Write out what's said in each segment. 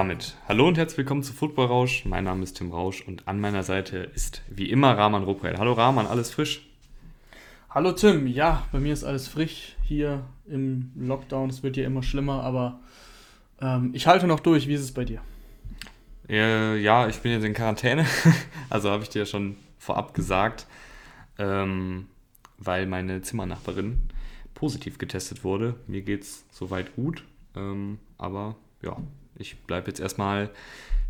Damit hallo und herzlich willkommen zu Football Rausch. Mein Name ist Tim Rausch und an meiner Seite ist wie immer Rahman Ruprell. Hallo Rahman, alles frisch? Hallo Tim, ja, bei mir ist alles frisch hier im Lockdown. Es wird ja immer schlimmer, aber ähm, ich halte noch durch. Wie ist es bei dir? Äh, ja, ich bin jetzt in Quarantäne. also habe ich dir ja schon vorab gesagt, ähm, weil meine Zimmernachbarin positiv getestet wurde. Mir geht es soweit gut, ähm, aber ja, ich bleibe jetzt erstmal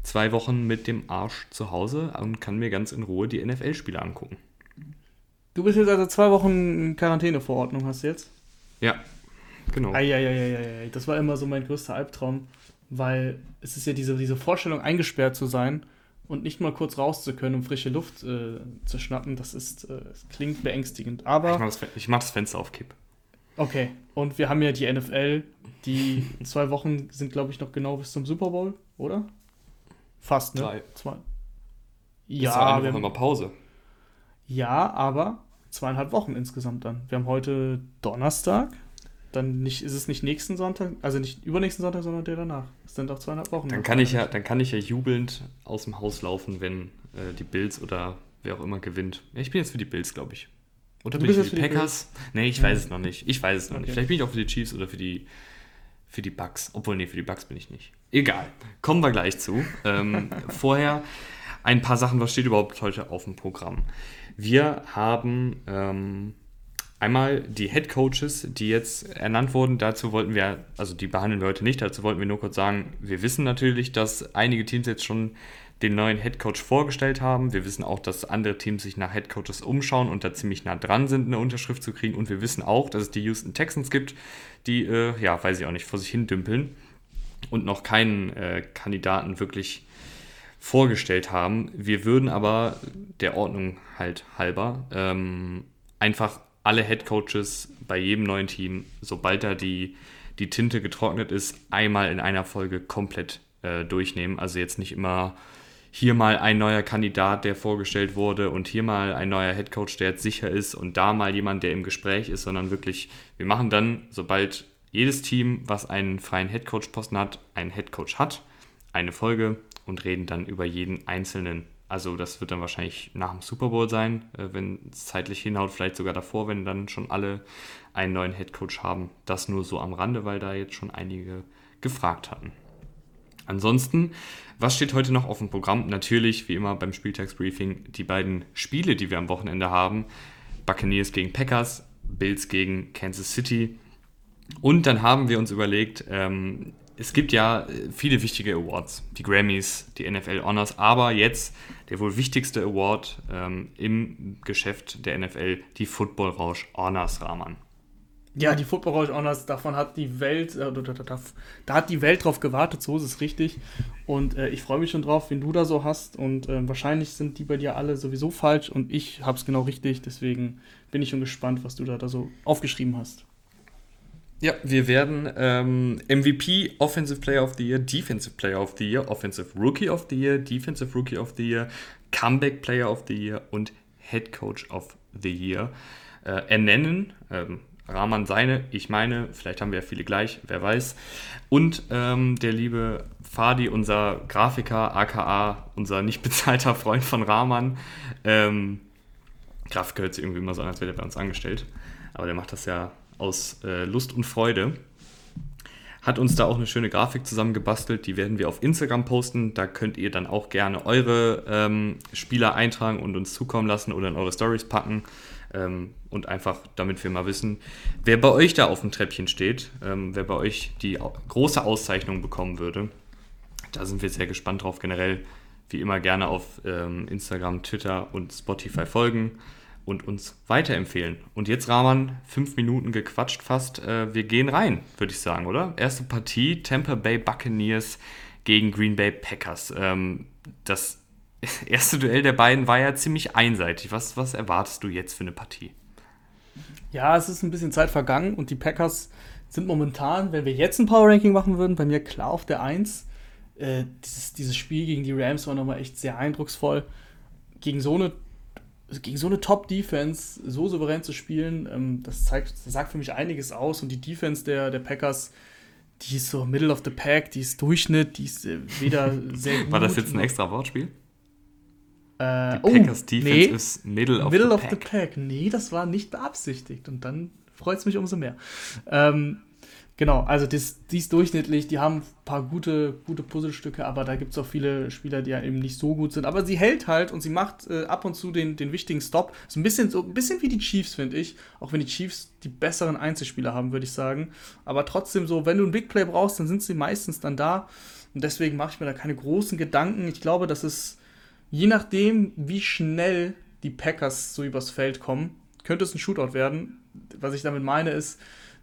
zwei Wochen mit dem Arsch zu Hause und kann mir ganz in Ruhe die NFL-Spiele angucken. Du bist jetzt also zwei Wochen Quarantäneverordnung, hast du jetzt? Ja, genau. Eieieiei, das war immer so mein größter Albtraum, weil es ist ja diese, diese Vorstellung, eingesperrt zu sein und nicht mal kurz raus zu können, um frische Luft äh, zu schnappen. Das ist, äh, das klingt beängstigend. Aber ich mach, das, ich mach das Fenster auf Kipp. Okay, und wir haben ja die NFL, die zwei Wochen sind, glaube ich, noch genau bis zum Super Bowl, oder? Fast, ne? Drei. Zwei. Ja, wir haben immer Pause. Ja, aber zweieinhalb Wochen insgesamt dann. Wir haben heute Donnerstag, dann nicht, ist es nicht nächsten Sonntag, also nicht übernächsten Sonntag, sondern der danach. Es sind doch zweieinhalb Wochen. Dann kann ich ja, dann kann ich ja jubelnd aus dem Haus laufen, wenn äh, die Bills oder wer auch immer gewinnt. Ja, ich bin jetzt für die Bills, glaube ich. Oder du bin ich für die Packers? Nee, ich weiß es noch nicht. Ich weiß es noch okay. nicht. Vielleicht bin ich auch für die Chiefs oder für die, für die Bucks. Obwohl, nee, für die Bucks bin ich nicht. Egal. Kommen wir gleich zu. Ähm, vorher ein paar Sachen, was steht überhaupt heute auf dem Programm? Wir haben ähm, einmal die Head Coaches, die jetzt ernannt wurden. Dazu wollten wir, also die behandeln wir heute nicht, dazu wollten wir nur kurz sagen, wir wissen natürlich, dass einige Teams jetzt schon den neuen Head Coach vorgestellt haben. Wir wissen auch, dass andere Teams sich nach Head Coaches umschauen und da ziemlich nah dran sind, eine Unterschrift zu kriegen. Und wir wissen auch, dass es die Houston Texans gibt, die, äh, ja, weiß ich auch nicht, vor sich hin dümpeln und noch keinen äh, Kandidaten wirklich vorgestellt haben. Wir würden aber der Ordnung halt halber ähm, einfach alle Head Coaches bei jedem neuen Team, sobald da die, die Tinte getrocknet ist, einmal in einer Folge komplett äh, durchnehmen. Also jetzt nicht immer hier mal ein neuer Kandidat, der vorgestellt wurde und hier mal ein neuer Headcoach, der jetzt sicher ist und da mal jemand, der im Gespräch ist, sondern wirklich, wir machen dann, sobald jedes Team, was einen freien Headcoach-Posten hat, einen Headcoach hat, eine Folge und reden dann über jeden einzelnen. Also das wird dann wahrscheinlich nach dem Super Bowl sein, äh, wenn es zeitlich hinhaut, vielleicht sogar davor, wenn dann schon alle einen neuen Headcoach haben. Das nur so am Rande, weil da jetzt schon einige gefragt hatten. Ansonsten, was steht heute noch auf dem Programm? Natürlich, wie immer beim Spieltagsbriefing, die beiden Spiele, die wir am Wochenende haben. Buccaneers gegen Packers, Bills gegen Kansas City. Und dann haben wir uns überlegt, ähm, es gibt ja viele wichtige Awards, die Grammys, die NFL Honors, aber jetzt der wohl wichtigste Award ähm, im Geschäft der NFL, die Football Rausch Honors Rahman. Ja, die Football Rausch Honors, davon hat die Welt, äh, da, da, da, hat die Welt drauf gewartet, so ist es richtig. Und äh, ich freue mich schon drauf, wen du da so hast. Und äh, wahrscheinlich sind die bei dir alle sowieso falsch und ich habe es genau richtig. Deswegen bin ich schon gespannt, was du da, da so aufgeschrieben hast. Ja, wir werden ähm, MVP, Offensive Player of the Year, Defensive Player of the Year, Offensive Rookie of the Year, Defensive Rookie of the Year, Comeback Player of the Year und Head Coach of the Year äh, ernennen. Ähm, Rahman seine, ich meine, vielleicht haben wir ja viele gleich, wer weiß. Und ähm, der liebe Fadi, unser Grafiker, aka unser nicht bezahlter Freund von Rahman. Ähm, Grafiker hört sich irgendwie immer so an, als wäre der bei uns angestellt. Aber der macht das ja aus äh, Lust und Freude. Hat uns da auch eine schöne Grafik zusammengebastelt, die werden wir auf Instagram posten. Da könnt ihr dann auch gerne eure ähm, Spieler eintragen und uns zukommen lassen oder in eure Stories packen. Ähm, und einfach, damit wir mal wissen, wer bei euch da auf dem Treppchen steht, ähm, wer bei euch die große Auszeichnung bekommen würde. Da sind wir sehr gespannt drauf. Generell, wie immer, gerne auf ähm, Instagram, Twitter und Spotify folgen und uns weiterempfehlen. Und jetzt, Rahman, fünf Minuten gequatscht fast. Äh, wir gehen rein, würde ich sagen, oder? Erste Partie, Tampa Bay Buccaneers gegen Green Bay Packers. Ähm, das erste Duell der beiden war ja ziemlich einseitig. Was, was erwartest du jetzt für eine Partie? Ja, es ist ein bisschen Zeit vergangen und die Packers sind momentan, wenn wir jetzt ein Power Ranking machen würden, bei mir klar auf der 1. Äh, dieses, dieses Spiel gegen die Rams war nochmal echt sehr eindrucksvoll. Gegen so eine, gegen so eine Top-Defense so souverän zu spielen, ähm, das, zeigt, das sagt für mich einiges aus. Und die Defense der, der Packers, die ist so Middle of the Pack, die ist Durchschnitt, die ist äh, weder sehr gut. War das jetzt ein extra Wortspiel? Äh, die Packers oh, Defense nee, ist Middle of, middle the, of pack. the Pack. Nee, das war nicht beabsichtigt und dann freut es mich umso mehr. Ähm, Genau, also das, die ist durchschnittlich, die haben ein paar gute, gute Puzzlestücke, aber da gibt es auch viele Spieler, die ja eben nicht so gut sind. Aber sie hält halt und sie macht äh, ab und zu den, den wichtigen Stop. So ein bisschen, so ein bisschen wie die Chiefs, finde ich. Auch wenn die Chiefs die besseren Einzelspieler haben, würde ich sagen. Aber trotzdem so, wenn du ein Big Play brauchst, dann sind sie meistens dann da. Und deswegen mache ich mir da keine großen Gedanken. Ich glaube, dass es, je nachdem, wie schnell die Packers so übers Feld kommen, könnte es ein Shootout werden. Was ich damit meine ist,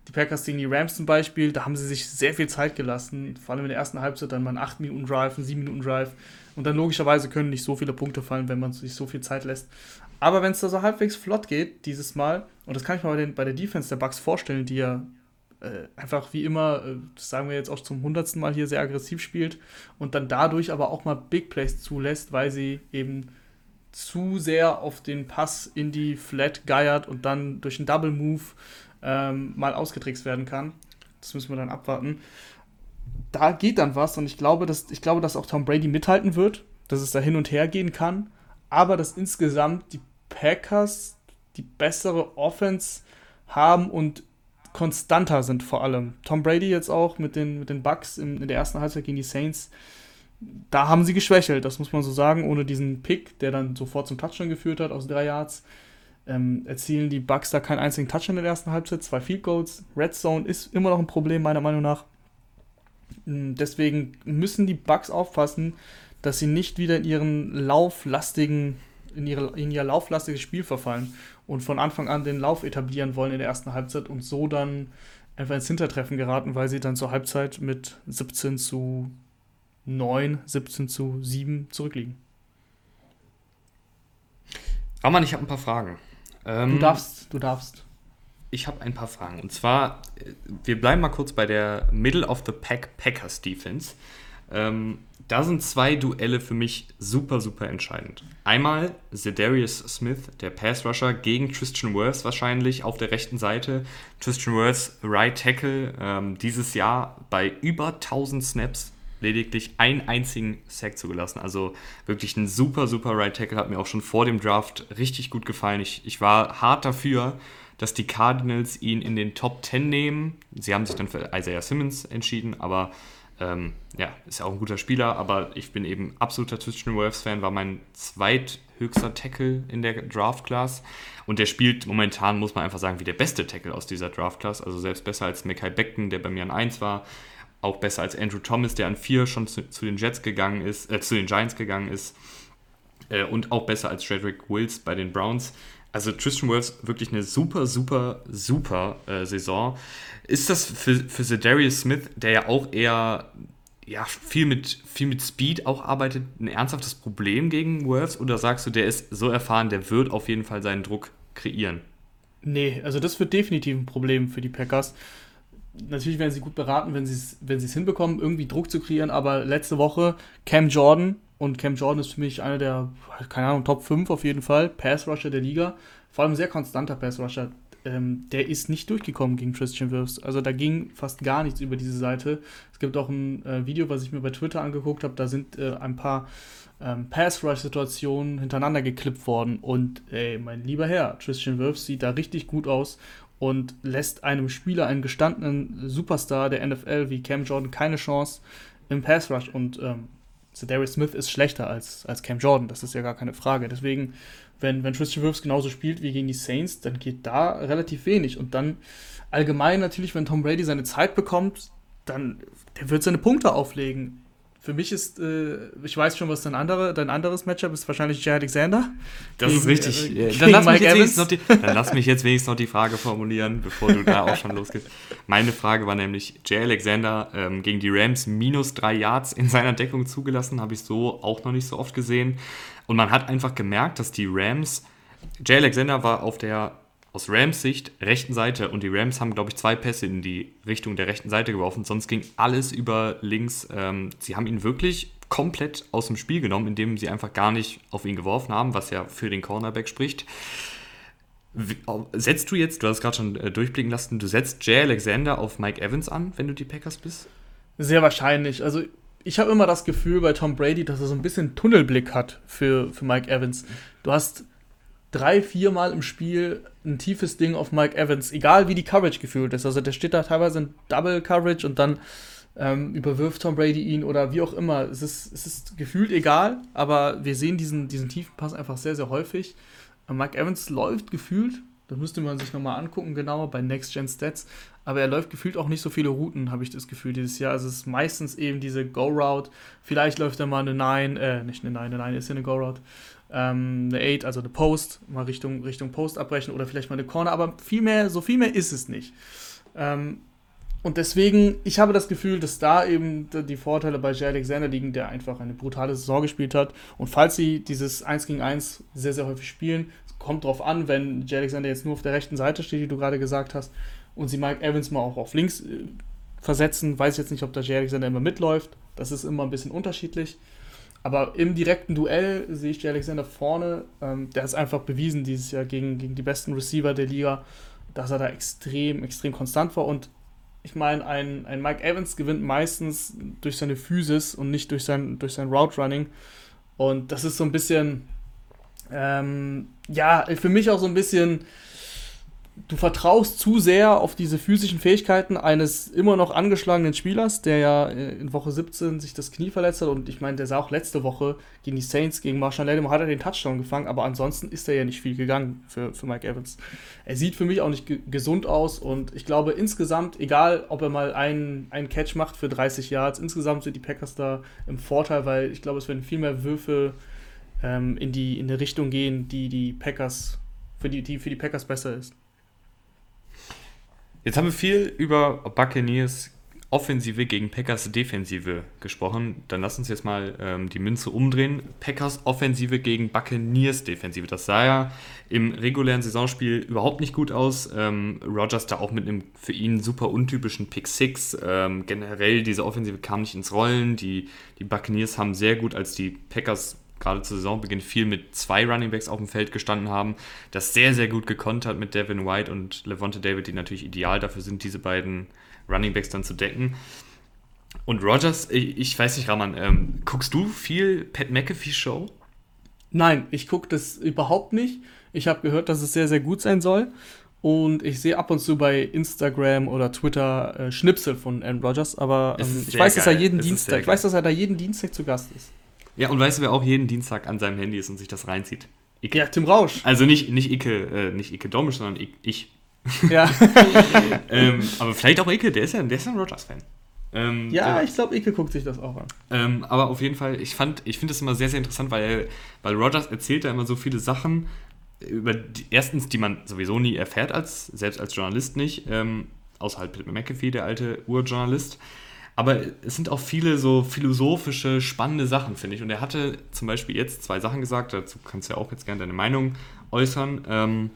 die Packers gegen die Rams zum Beispiel, da haben sie sich sehr viel Zeit gelassen. Vor allem in der ersten Halbzeit dann mal einen 8-Minuten-Drive, einen 7-Minuten-Drive. Und dann logischerweise können nicht so viele Punkte fallen, wenn man sich so viel Zeit lässt. Aber wenn es da so halbwegs flott geht, dieses Mal, und das kann ich mir bei, den, bei der Defense der Bucks vorstellen, die ja äh, einfach wie immer, äh, das sagen wir jetzt auch zum hundertsten Mal hier, sehr aggressiv spielt und dann dadurch aber auch mal Big Plays zulässt, weil sie eben zu sehr auf den Pass in die Flat geiert und dann durch einen Double Move ähm, mal ausgetrickst werden kann. Das müssen wir dann abwarten. Da geht dann was und ich glaube, dass, ich glaube, dass auch Tom Brady mithalten wird, dass es da hin und her gehen kann, aber dass insgesamt die Packers die bessere Offense haben und konstanter sind vor allem. Tom Brady jetzt auch mit den, mit den Bucks in, in der ersten Halbzeit gegen die Saints, da haben sie geschwächelt, das muss man so sagen, ohne diesen Pick, der dann sofort zum Touchdown geführt hat aus drei Yards ähm, erzielen die Bucks da keinen einzigen Touch in der ersten Halbzeit, zwei Field Goals. Red Zone ist immer noch ein Problem, meiner Meinung nach. Ähm, deswegen müssen die Bucks aufpassen, dass sie nicht wieder in ihren lauflastigen, in, ihre, in ihr lauflastiges Spiel verfallen und von Anfang an den Lauf etablieren wollen in der ersten Halbzeit und so dann einfach ins Hintertreffen geraten, weil sie dann zur Halbzeit mit 17 zu 9, 17 zu 7 zurückliegen. Roman, ich habe ein paar Fragen. Ähm, du darfst, du darfst. Ich habe ein paar Fragen. Und zwar, wir bleiben mal kurz bei der Middle of the Pack Packers Defense. Ähm, da sind zwei Duelle für mich super, super entscheidend. Einmal Zedarius Smith, der Pass Rusher, gegen Christian Worth wahrscheinlich auf der rechten Seite. Christian Worth, Right Tackle, ähm, dieses Jahr bei über 1000 Snaps lediglich einen einzigen Sack zugelassen. Also wirklich ein super, super Right Tackle. Hat mir auch schon vor dem Draft richtig gut gefallen. Ich, ich war hart dafür, dass die Cardinals ihn in den Top 10 nehmen. Sie haben sich dann für Isaiah Simmons entschieden, aber ähm, ja, ist ja auch ein guter Spieler. Aber ich bin eben absoluter Christian Wolves-Fan, war mein zweithöchster Tackle in der Draft-Class. Und der spielt momentan, muss man einfach sagen, wie der beste Tackle aus dieser Draft-Class. Also selbst besser als Mackay Beckton, der bei mir an 1 war auch besser als Andrew Thomas, der an vier schon zu, zu den Jets gegangen ist, äh, zu den Giants gegangen ist. Äh, und auch besser als Frederick Wills bei den Browns. Also Tristan Wills wirklich eine super, super, super äh, Saison. Ist das für, für Darius Smith, der ja auch eher ja, viel, mit, viel mit Speed auch arbeitet, ein ernsthaftes Problem gegen Wolves? Oder sagst du, der ist so erfahren, der wird auf jeden Fall seinen Druck kreieren? Nee, also das wird definitiv ein Problem für die Packers natürlich werden sie gut beraten, wenn sie es wenn hinbekommen, irgendwie Druck zu kreieren, aber letzte Woche Cam Jordan und Cam Jordan ist für mich einer der, keine Ahnung, Top 5 auf jeden Fall, Pass-Rusher der Liga, vor allem sehr konstanter Pass-Rusher. Ähm, der ist nicht durchgekommen gegen Christian Wirfs. Also da ging fast gar nichts über diese Seite. Es gibt auch ein äh, Video, was ich mir bei Twitter angeguckt habe, da sind äh, ein paar ähm, Pass-Rush-Situationen hintereinander geklippt worden. Und ey, mein lieber Herr, Christian Wirfs sieht da richtig gut aus und lässt einem Spieler, einen gestandenen Superstar der NFL wie Cam Jordan keine Chance im Pass Rush. Und ähm, Darius Smith ist schlechter als, als Cam Jordan, das ist ja gar keine Frage. Deswegen, wenn, wenn Tristan Wirfs genauso spielt wie gegen die Saints, dann geht da relativ wenig. Und dann allgemein natürlich, wenn Tom Brady seine Zeit bekommt, dann der wird seine Punkte auflegen. Für mich ist, äh, ich weiß schon, was dein, andere, dein anderes Matchup ist, wahrscheinlich Jay Alexander. Das gegen, ist richtig. Äh, dann, lass mich jetzt die, dann lass mich jetzt wenigstens noch die Frage formulieren, bevor du da auch schon losgehst. Meine Frage war nämlich, Jay Alexander ähm, gegen die Rams minus drei Yards in seiner Deckung zugelassen, habe ich so auch noch nicht so oft gesehen. Und man hat einfach gemerkt, dass die Rams, Jay Alexander war auf der aus Rams Sicht rechten Seite und die Rams haben, glaube ich, zwei Pässe in die Richtung der rechten Seite geworfen, sonst ging alles über links. Ähm, sie haben ihn wirklich komplett aus dem Spiel genommen, indem sie einfach gar nicht auf ihn geworfen haben, was ja für den Cornerback spricht. Setzt du jetzt, du hast gerade schon äh, durchblicken lassen, du setzt Jay Alexander auf Mike Evans an, wenn du die Packers bist? Sehr wahrscheinlich. Also ich habe immer das Gefühl bei Tom Brady, dass er so ein bisschen Tunnelblick hat für, für Mike Evans. Du hast drei, vier Mal im Spiel ein tiefes Ding auf Mike Evans, egal wie die Coverage gefühlt ist. Also der steht da teilweise in Double Coverage und dann ähm, überwirft Tom Brady ihn oder wie auch immer. Es ist, es ist gefühlt egal, aber wir sehen diesen, diesen tiefen Pass einfach sehr, sehr häufig. Mike Evans läuft gefühlt, das müsste man sich nochmal angucken, genauer bei Next Gen Stats, aber er läuft gefühlt auch nicht so viele Routen, habe ich das Gefühl, dieses Jahr. Also es ist meistens eben diese Go-Route. Vielleicht läuft er mal eine 9, äh, nicht eine 9, eine 9 ist ja eine Go-Route. Ähm, eine 8, also eine Post, mal Richtung, Richtung Post abbrechen oder vielleicht mal eine Corner, aber viel mehr, so viel mehr ist es nicht. Ähm, und deswegen, ich habe das Gefühl, dass da eben die Vorteile bei Jay Alexander liegen, der einfach eine brutale Saison gespielt hat. Und falls sie dieses 1 gegen 1 sehr, sehr häufig spielen, kommt drauf an, wenn Jay Alexander jetzt nur auf der rechten Seite steht, wie du gerade gesagt hast, und sie Mike Evans mal auch auf links äh, versetzen, weiß ich jetzt nicht, ob der Jay Alexander immer mitläuft. Das ist immer ein bisschen unterschiedlich. Aber im direkten Duell sehe ich Jay Alexander vorne. Ähm, der hat einfach bewiesen dieses Jahr gegen, gegen die besten Receiver der Liga, dass er da extrem, extrem konstant war. Und ich meine, ein, ein Mike Evans gewinnt meistens durch seine Physis und nicht durch sein, durch sein Route Running. Und das ist so ein bisschen, ähm, ja, für mich auch so ein bisschen du vertraust zu sehr auf diese physischen Fähigkeiten eines immer noch angeschlagenen Spielers, der ja äh, in Woche 17 sich das Knie verletzt hat. Und ich meine, der sah auch letzte Woche gegen die Saints, gegen Marshall Lattimore, hat er den Touchdown gefangen, aber ansonsten ist er ja nicht viel gegangen für, für Mike Evans. Er sieht für mich auch nicht ge gesund aus und ich glaube insgesamt, egal ob er mal einen, einen Catch macht für 30 Yards, insgesamt sind die Packers da im Vorteil, weil ich glaube, es werden viel mehr Würfe ähm, in, die, in die Richtung gehen, die die Packers, für die, die für die Packers besser ist. Jetzt haben wir viel über Buccaneers Offensive gegen Packers Defensive gesprochen. Dann lass uns jetzt mal ähm, die Münze umdrehen. Packers Offensive gegen Buccaneers Defensive. Das sah ja im regulären Saisonspiel überhaupt nicht gut aus. Ähm, Rogers da auch mit einem für ihn super untypischen Pick 6. Ähm, generell diese Offensive kam nicht ins Rollen. Die, die Buccaneers haben sehr gut, als die Packers gerade zu Saisonbeginn viel mit zwei Runningbacks auf dem Feld gestanden haben, das sehr, sehr gut gekonnt hat mit Devin White und Levante David, die natürlich ideal dafür sind, diese beiden Runningbacks dann zu decken. Und Rogers, ich, ich weiß nicht, Raman, ähm, guckst du viel Pat McAfee Show? Nein, ich gucke das überhaupt nicht. Ich habe gehört, dass es sehr, sehr gut sein soll. Und ich sehe ab und zu bei Instagram oder Twitter äh, Schnipsel von Aaron Rodgers, aber ähm, ich weiß, geil. dass er jeden Dienstag, ich weiß, dass er da jeden Dienstag zu Gast ist. Ja, und weißt du, wer auch jeden Dienstag an seinem Handy ist und sich das reinzieht? Icke. Ja, Tim Rausch. Also nicht, nicht Icke, äh, nicht Icke Domisch, sondern ich. Ja. ähm, aber vielleicht auch Icke, der ist ja, der ist ja ein Rogers-Fan. Ähm, ja, äh, ich glaube, Icke guckt sich das auch an. Ähm, aber auf jeden Fall, ich fand, ich finde das immer sehr, sehr interessant, weil, weil Rogers erzählt da immer so viele Sachen, über die, erstens, die man sowieso nie erfährt, als, selbst als Journalist nicht, ähm, außerhalb Pitt McAfee, der alte Urjournalist. Aber es sind auch viele so philosophische, spannende Sachen, finde ich. Und er hatte zum Beispiel jetzt zwei Sachen gesagt, dazu kannst du ja auch jetzt gerne deine Meinung äußern. Ähm,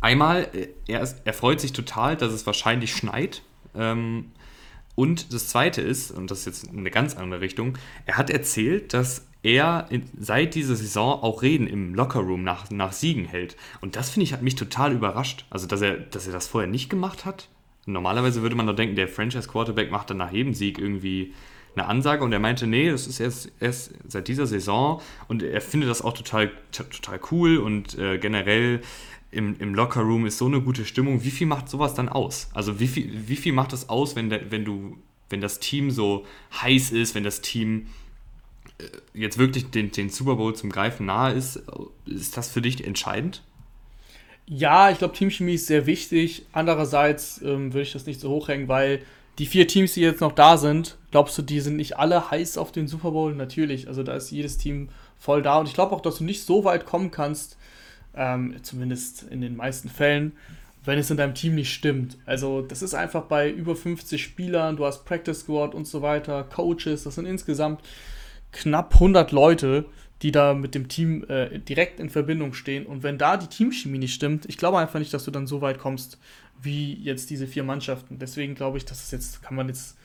einmal, äh, er, ist, er freut sich total, dass es wahrscheinlich schneit. Ähm, und das zweite ist, und das ist jetzt eine ganz andere Richtung, er hat erzählt, dass er in, seit dieser Saison auch Reden im Lockerroom nach, nach Siegen hält. Und das finde ich hat mich total überrascht. Also, dass er, dass er das vorher nicht gemacht hat. Normalerweise würde man doch denken, der Franchise Quarterback macht dann nach jedem Sieg irgendwie eine Ansage und er meinte, nee, das ist erst, erst seit dieser Saison und er findet das auch total, total cool und äh, generell im, im Lockerroom ist so eine gute Stimmung. Wie viel macht sowas dann aus? Also wie viel, wie viel macht das aus, wenn, der, wenn du, wenn das Team so heiß ist, wenn das Team äh, jetzt wirklich den, den Super Bowl zum Greifen nahe ist? Ist das für dich entscheidend? Ja, ich glaube, Teamchemie ist sehr wichtig. Andererseits ähm, würde ich das nicht so hochhängen, weil die vier Teams, die jetzt noch da sind, glaubst du, die sind nicht alle heiß auf den Super Bowl? Natürlich. Also da ist jedes Team voll da. Und ich glaube auch, dass du nicht so weit kommen kannst, ähm, zumindest in den meisten Fällen, wenn es in deinem Team nicht stimmt. Also das ist einfach bei über 50 Spielern, du hast Practice Squad und so weiter, Coaches, das sind insgesamt knapp 100 Leute, die da mit dem Team äh, direkt in Verbindung stehen. Und wenn da die Teamchemie nicht stimmt, ich glaube einfach nicht, dass du dann so weit kommst wie jetzt diese vier Mannschaften. Deswegen glaube ich, dass es jetzt, kann man jetzt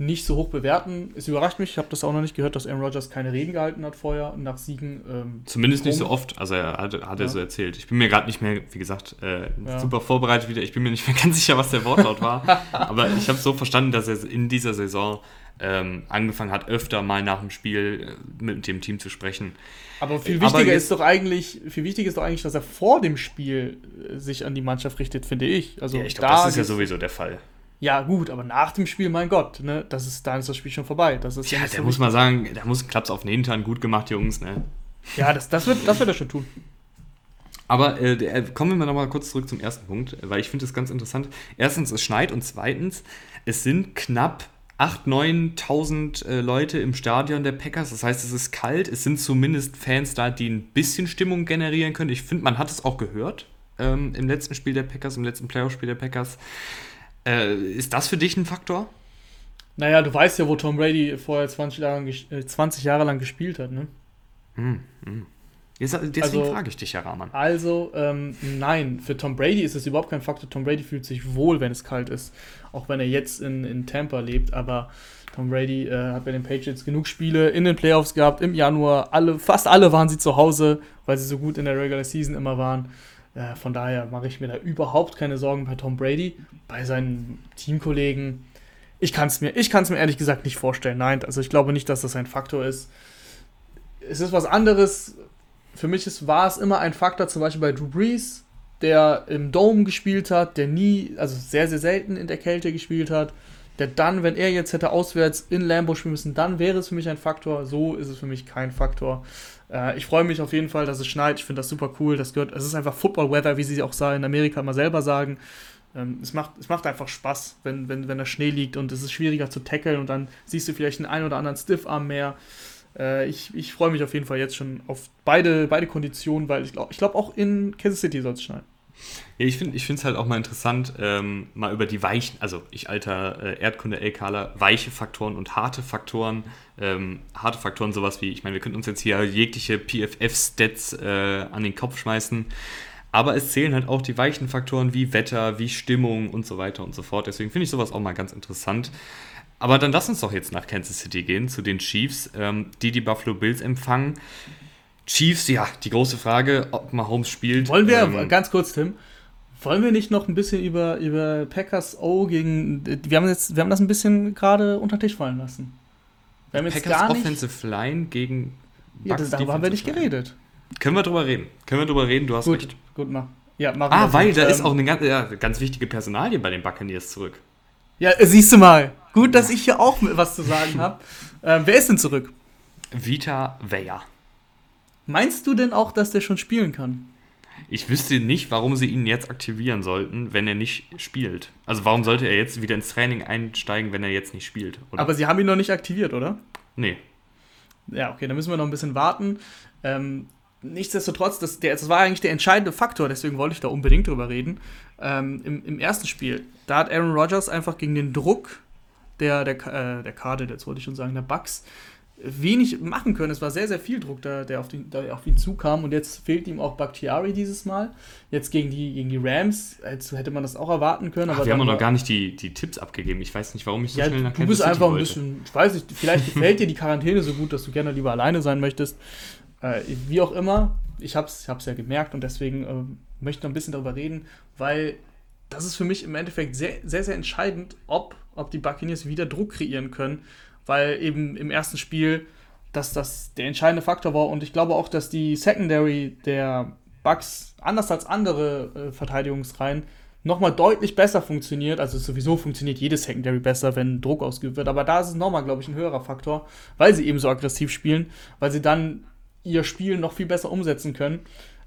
nicht so hoch bewerten. Es überrascht mich, ich habe das auch noch nicht gehört, dass Aaron Rodgers keine Reden gehalten hat vorher nach Siegen. Ähm, Zumindest nicht so oft, also er hat, hat er so erzählt. Ich bin mir gerade nicht mehr, wie gesagt, äh, ja. super vorbereitet wieder. Ich bin mir nicht mehr ganz sicher, was der Wortlaut war. Aber ich habe so verstanden, dass er in dieser Saison ähm, angefangen hat, öfter mal nach dem Spiel äh, mit dem Team zu sprechen. Aber viel wichtiger Aber ist doch eigentlich, viel wichtiger ist doch eigentlich, dass er vor dem Spiel äh, sich an die Mannschaft richtet, finde ich. Also ja, ich glaube, das ist ja sowieso der Fall. Ja, gut, aber nach dem Spiel, mein Gott, ne, das ist, dann ist das Spiel schon vorbei. Das ist ja, ja der muss mal sagen, der muss Klaps auf den Hintern, gut gemacht, Jungs, ne? Ja, das, das, wird, das wird er schon tun. Aber äh, äh kommen wir nochmal kurz zurück zum ersten Punkt, weil ich finde das ganz interessant. Erstens, es schneit und zweitens, es sind knapp 8.000, 9.000 äh, Leute im Stadion der Packers. Das heißt, es ist kalt. Es sind zumindest Fans da, die ein bisschen Stimmung generieren können. Ich finde, man hat es auch gehört ähm, im letzten Spiel der Packers, im letzten Playoff-Spiel der Packers. Äh, ist das für dich ein Faktor? Naja, du weißt ja, wo Tom Brady vorher 20 Jahre, äh, 20 Jahre lang gespielt hat, ne? Hm, hm. Deswegen also, frage ich dich ja, Rahman. Also, ähm, nein, für Tom Brady ist es überhaupt kein Faktor. Tom Brady fühlt sich wohl, wenn es kalt ist. Auch wenn er jetzt in, in Tampa lebt. Aber Tom Brady äh, hat bei den Patriots genug Spiele in den Playoffs gehabt im Januar. Alle, fast alle waren sie zu Hause, weil sie so gut in der Regular Season immer waren. Äh, von daher mache ich mir da überhaupt keine Sorgen bei Tom Brady. Bei seinen Teamkollegen, ich kann es mir, mir ehrlich gesagt nicht vorstellen. Nein, also ich glaube nicht, dass das ein Faktor ist. Es ist was anderes. Für mich ist, war es immer ein Faktor, zum Beispiel bei Drew Brees, der im Dome gespielt hat, der nie, also sehr, sehr selten in der Kälte gespielt hat der dann, wenn er jetzt hätte auswärts in Lambo spielen müssen, dann wäre es für mich ein Faktor. So ist es für mich kein Faktor. Äh, ich freue mich auf jeden Fall, dass es schneit. Ich finde das super cool. Das gehört, es ist einfach Football Weather, wie sie auch in Amerika immer selber sagen. Ähm, es, macht, es macht einfach Spaß, wenn, wenn, wenn der Schnee liegt und es ist schwieriger zu tackeln und dann siehst du vielleicht einen ein oder anderen Stiffarm mehr. Äh, ich ich freue mich auf jeden Fall jetzt schon auf beide, beide Konditionen, weil ich glaube ich glaub auch in Kansas City soll es schneien. Ja, ich finde es halt auch mal interessant, ähm, mal über die weichen, also ich alter äh, Erdkunde-LKler, weiche Faktoren und harte Faktoren. Ähm, harte Faktoren, sowas wie, ich meine, wir könnten uns jetzt hier jegliche PFF-Stats äh, an den Kopf schmeißen. Aber es zählen halt auch die weichen Faktoren wie Wetter, wie Stimmung und so weiter und so fort. Deswegen finde ich sowas auch mal ganz interessant. Aber dann lass uns doch jetzt nach Kansas City gehen, zu den Chiefs, ähm, die die Buffalo Bills empfangen. Chiefs, ja, die große Frage, ob Mahomes spielt. Wollen wir, ähm, ganz kurz, Tim, wollen wir nicht noch ein bisschen über, über Packers O gegen. Wir haben, jetzt, wir haben das ein bisschen gerade unter Tisch fallen lassen. Wir haben jetzt Packers gar nicht, Offensive Line gegen. Ja, das, darüber haben wir nicht geredet. Können wir drüber reden? Können wir drüber reden? Du hast gut, recht. Gut, mach. Ja, machen ah, weil da ähm, ist auch eine ganz, ja, ganz wichtige Personalie bei den Buccaneers zurück. Ja, siehst du mal. Gut, dass ich hier auch was zu sagen habe. Ähm, wer ist denn zurück? Vita Weyer. Meinst du denn auch, dass der schon spielen kann? Ich wüsste nicht, warum sie ihn jetzt aktivieren sollten, wenn er nicht spielt. Also warum sollte er jetzt wieder ins Training einsteigen, wenn er jetzt nicht spielt? Oder? Aber sie haben ihn noch nicht aktiviert, oder? Nee. Ja, okay, dann müssen wir noch ein bisschen warten. Ähm, nichtsdestotrotz, das, der, das war eigentlich der entscheidende Faktor, deswegen wollte ich da unbedingt drüber reden. Ähm, im, im, ersten Spiel, da hat Aaron Rodgers einfach gegen den Druck der, der, äh, der Karte, jetzt wollte ich schon sagen, der Bucks, wenig machen können. Es war sehr, sehr viel Druck, da, der, auf den, der auf ihn zukam. Und jetzt fehlt ihm auch Bakhtiari dieses Mal. Jetzt gegen die, gegen die Rams, jetzt hätte man das auch erwarten können. Ach, wir haben noch gar nicht die, die Tipps abgegeben. Ich weiß nicht, warum ich so ja, schnell nach Du bist einfach ein bisschen, ich weiß nicht, vielleicht gefällt dir die Quarantäne so gut, dass du gerne lieber alleine sein möchtest. Äh, wie auch immer, ich habe es ich ja gemerkt und deswegen äh, möchte ich noch ein bisschen darüber reden, weil das ist für mich im Endeffekt sehr, sehr, sehr entscheidend, ob, ob die Buccaneers wieder Druck kreieren können weil eben im ersten Spiel dass das der entscheidende Faktor war und ich glaube auch, dass die Secondary der Bucks anders als andere äh, Verteidigungsreihen nochmal deutlich besser funktioniert. Also sowieso funktioniert jede Secondary besser, wenn Druck ausgeübt wird. Aber da ist es nochmal, glaube ich, ein höherer Faktor, weil sie eben so aggressiv spielen, weil sie dann ihr Spiel noch viel besser umsetzen können,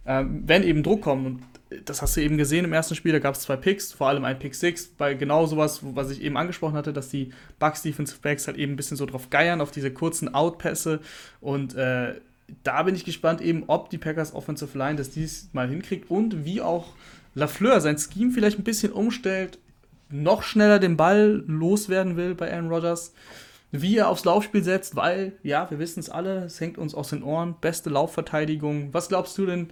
ähm, wenn eben Druck kommt. Und das hast du eben gesehen im ersten Spiel, da gab es zwei Picks, vor allem ein Pick 6, bei genau sowas, was ich eben angesprochen hatte, dass die Bucks Defensive Backs halt eben ein bisschen so drauf geiern, auf diese kurzen Outpässe und äh, da bin ich gespannt eben, ob die Packers Offensive Line das diesmal hinkriegt und wie auch Lafleur sein Scheme vielleicht ein bisschen umstellt, noch schneller den Ball loswerden will bei Aaron Rodgers, wie er aufs Laufspiel setzt, weil, ja, wir wissen es alle, es hängt uns aus den Ohren, beste Laufverteidigung. Was glaubst du denn,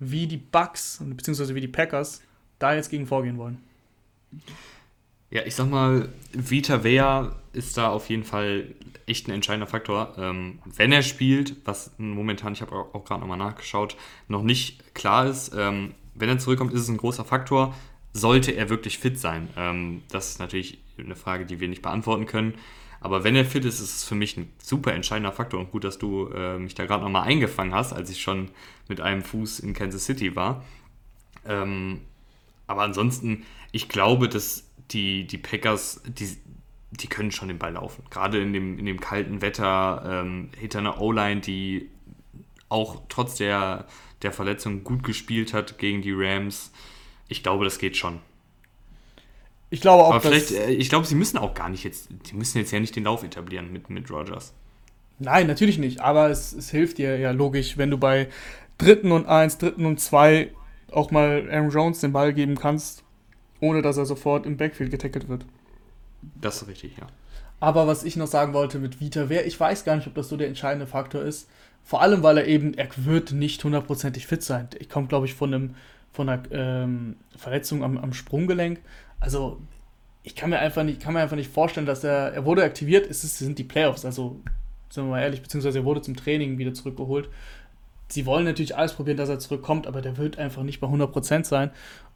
wie die Bucks bzw. wie die Packers da jetzt gegen vorgehen wollen. Ja, ich sag mal, Vita Vea ist da auf jeden Fall echt ein entscheidender Faktor. Ähm, wenn er spielt, was momentan, ich habe auch, auch gerade nochmal nachgeschaut, noch nicht klar ist, ähm, wenn er zurückkommt, ist es ein großer Faktor. Sollte er wirklich fit sein? Ähm, das ist natürlich eine Frage, die wir nicht beantworten können. Aber wenn er fit ist, ist es für mich ein super entscheidender Faktor. Und gut, dass du äh, mich da gerade nochmal eingefangen hast, als ich schon mit einem Fuß in Kansas City war. Ähm, aber ansonsten, ich glaube, dass die, die Packers, die, die können schon den Ball laufen. Gerade in dem, in dem kalten Wetter, ähm, hinter einer O-Line, die auch trotz der, der Verletzung gut gespielt hat gegen die Rams. Ich glaube, das geht schon. Ich glaube auch, Aber vielleicht, äh, ich glaube, sie müssen auch gar nicht jetzt, die müssen jetzt ja nicht den Lauf etablieren mit, mit Rogers. Nein, natürlich nicht. Aber es, es hilft dir ja logisch, wenn du bei dritten und eins, dritten und zwei auch mal Aaron Jones den Ball geben kannst, ohne dass er sofort im Backfield getackelt wird. Das ist richtig, ja. Aber was ich noch sagen wollte mit Vita, wer, ich weiß gar nicht, ob das so der entscheidende Faktor ist. Vor allem, weil er eben, er wird nicht hundertprozentig fit sein. Ich komme, glaube ich, von, einem, von einer ähm, Verletzung am, am Sprunggelenk. Also, ich kann mir einfach nicht, kann mir einfach nicht vorstellen, dass er, er wurde aktiviert, es ist, sind die Playoffs, also, sind wir mal ehrlich, beziehungsweise er wurde zum Training wieder zurückgeholt. Sie wollen natürlich alles probieren, dass er zurückkommt, aber der wird einfach nicht bei 100% sein.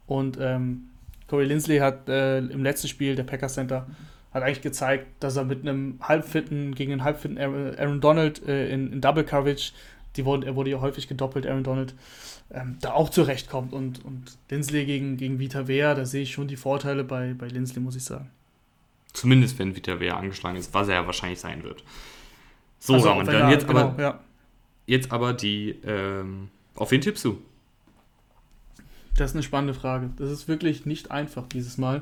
Und ähm, Corey Lindsley hat äh, im letzten Spiel der Packers Center hat eigentlich gezeigt, dass er mit einem halbfitten gegen einen halbfitten Aaron Donald äh, in, in, Double Coverage, die wurde, er wurde ja häufig gedoppelt, Aaron Donald, ähm, da auch zurechtkommt. Und, und Lindsley gegen, gegen Vita Vea, da sehe ich schon die Vorteile bei, bei Lindsley, muss ich sagen. Zumindest wenn Vita Vea angeschlagen ist, was er ja wahrscheinlich sein wird. So, also, Rahmen, dann jetzt, genau, aber, ja. jetzt aber die, ähm, auf wen tippst du? Das ist eine spannende Frage. Das ist wirklich nicht einfach dieses Mal.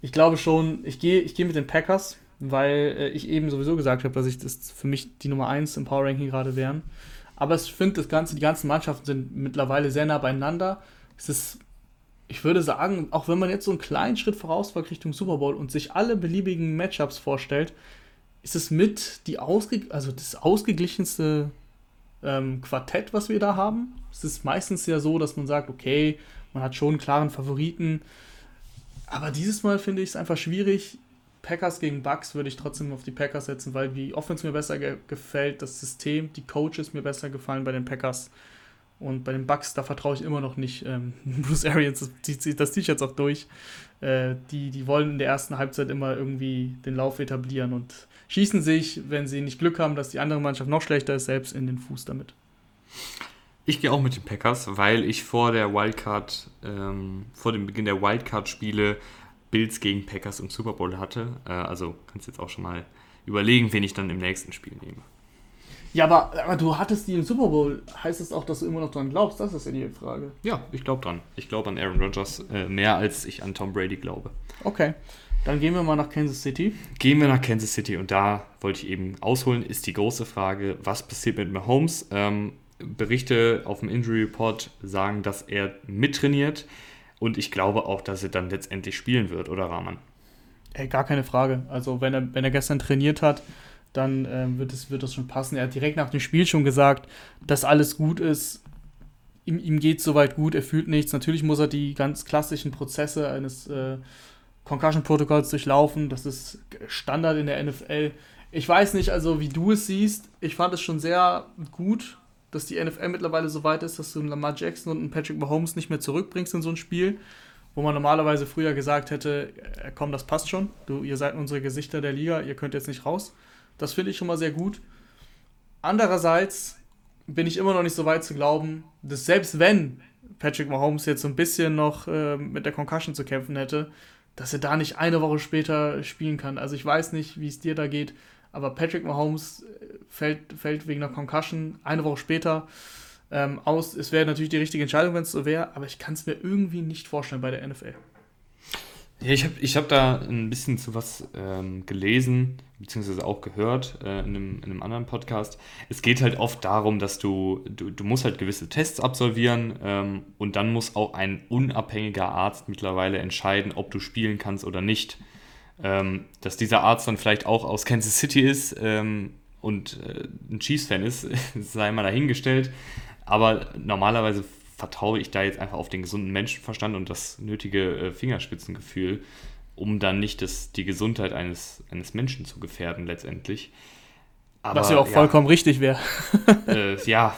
Ich glaube schon, ich gehe ich geh mit den Packers, weil äh, ich eben sowieso gesagt habe, dass ich das für mich die Nummer 1 im Power Ranking gerade wären. Aber ich finde, das Ganze, die ganzen Mannschaften sind mittlerweile sehr nah beieinander. Es ist, ich würde sagen, auch wenn man jetzt so einen kleinen Schritt vorausfolgt Richtung Super Bowl und sich alle beliebigen Matchups vorstellt, ist es mit die ausge also das ausgeglichenste ähm, Quartett, was wir da haben. Es ist meistens ja so, dass man sagt, okay, man hat schon einen klaren Favoriten. Aber dieses Mal finde ich es einfach schwierig. Packers gegen Bucks würde ich trotzdem auf die Packers setzen, weil die Offense mir besser ge gefällt, das System, die Coaches mir besser gefallen bei den Packers. Und bei den Bucks, da vertraue ich immer noch nicht. Ähm, Bruce Arians, das zieht das T-Shirts auch durch. Äh, die, die wollen in der ersten Halbzeit immer irgendwie den Lauf etablieren und schießen sich, wenn sie nicht Glück haben, dass die andere Mannschaft noch schlechter ist, selbst in den Fuß damit. Ich gehe auch mit den Packers, weil ich vor der Wildcard, ähm, vor dem Beginn der Wildcard-Spiele Bills gegen Packers im Super Bowl hatte. Äh, also kannst jetzt auch schon mal überlegen, wen ich dann im nächsten Spiel nehme. Ja, aber, aber du hattest die im Super Bowl. Heißt das auch, dass du immer noch dran glaubst? Das ist ja die Frage. Ja, ich glaube dran. Ich glaube an Aaron Rodgers äh, mehr, als ich an Tom Brady glaube. Okay. Dann gehen wir mal nach Kansas City. Gehen wir nach Kansas City und da wollte ich eben ausholen, ist die große Frage, was passiert mit Mahomes? Ähm, Berichte auf dem Injury Report sagen, dass er mittrainiert und ich glaube auch, dass er dann letztendlich spielen wird, oder Rahman? Ey, gar keine Frage. Also wenn er, wenn er gestern trainiert hat, dann ähm, wird, es, wird das schon passen. Er hat direkt nach dem Spiel schon gesagt, dass alles gut ist. Ihm, ihm geht es soweit gut, er fühlt nichts. Natürlich muss er die ganz klassischen Prozesse eines äh, Concussion-Protokolls durchlaufen. Das ist Standard in der NFL. Ich weiß nicht, also wie du es siehst. Ich fand es schon sehr gut, dass die NFL mittlerweile so weit ist, dass du einen Lamar Jackson und einen Patrick Mahomes nicht mehr zurückbringst in so ein Spiel, wo man normalerweise früher gesagt hätte, äh, komm, das passt schon. Du, ihr seid unsere Gesichter der Liga, ihr könnt jetzt nicht raus. Das finde ich schon mal sehr gut. Andererseits bin ich immer noch nicht so weit zu glauben, dass selbst wenn Patrick Mahomes jetzt so ein bisschen noch äh, mit der Concussion zu kämpfen hätte, dass er da nicht eine Woche später spielen kann. Also ich weiß nicht, wie es dir da geht, aber Patrick Mahomes äh, fällt, fällt wegen einer Concussion eine Woche später ähm, aus. Es wäre natürlich die richtige Entscheidung, wenn es so wäre, aber ich kann es mir irgendwie nicht vorstellen bei der NFL. Ja, ich habe ich hab da ein bisschen zu was ähm, gelesen, beziehungsweise auch gehört äh, in, einem, in, einem, anderen Podcast. Es geht halt oft darum, dass du, du, du musst halt gewisse Tests absolvieren ähm, und dann muss auch ein unabhängiger Arzt mittlerweile entscheiden, ob du spielen kannst oder nicht. Ähm, dass dieser Arzt dann vielleicht auch aus Kansas City ist ähm, und äh, ein Chiefs-Fan ist, sei mal dahingestellt. Aber normalerweise vertraue ich da jetzt einfach auf den gesunden Menschenverstand und das nötige äh, Fingerspitzengefühl. um dann nicht das, die Gesundheit eines, eines Menschen zu gefährden letztendlich. Aber, Was ja auch vollkommen richtig wäre. äh, ja,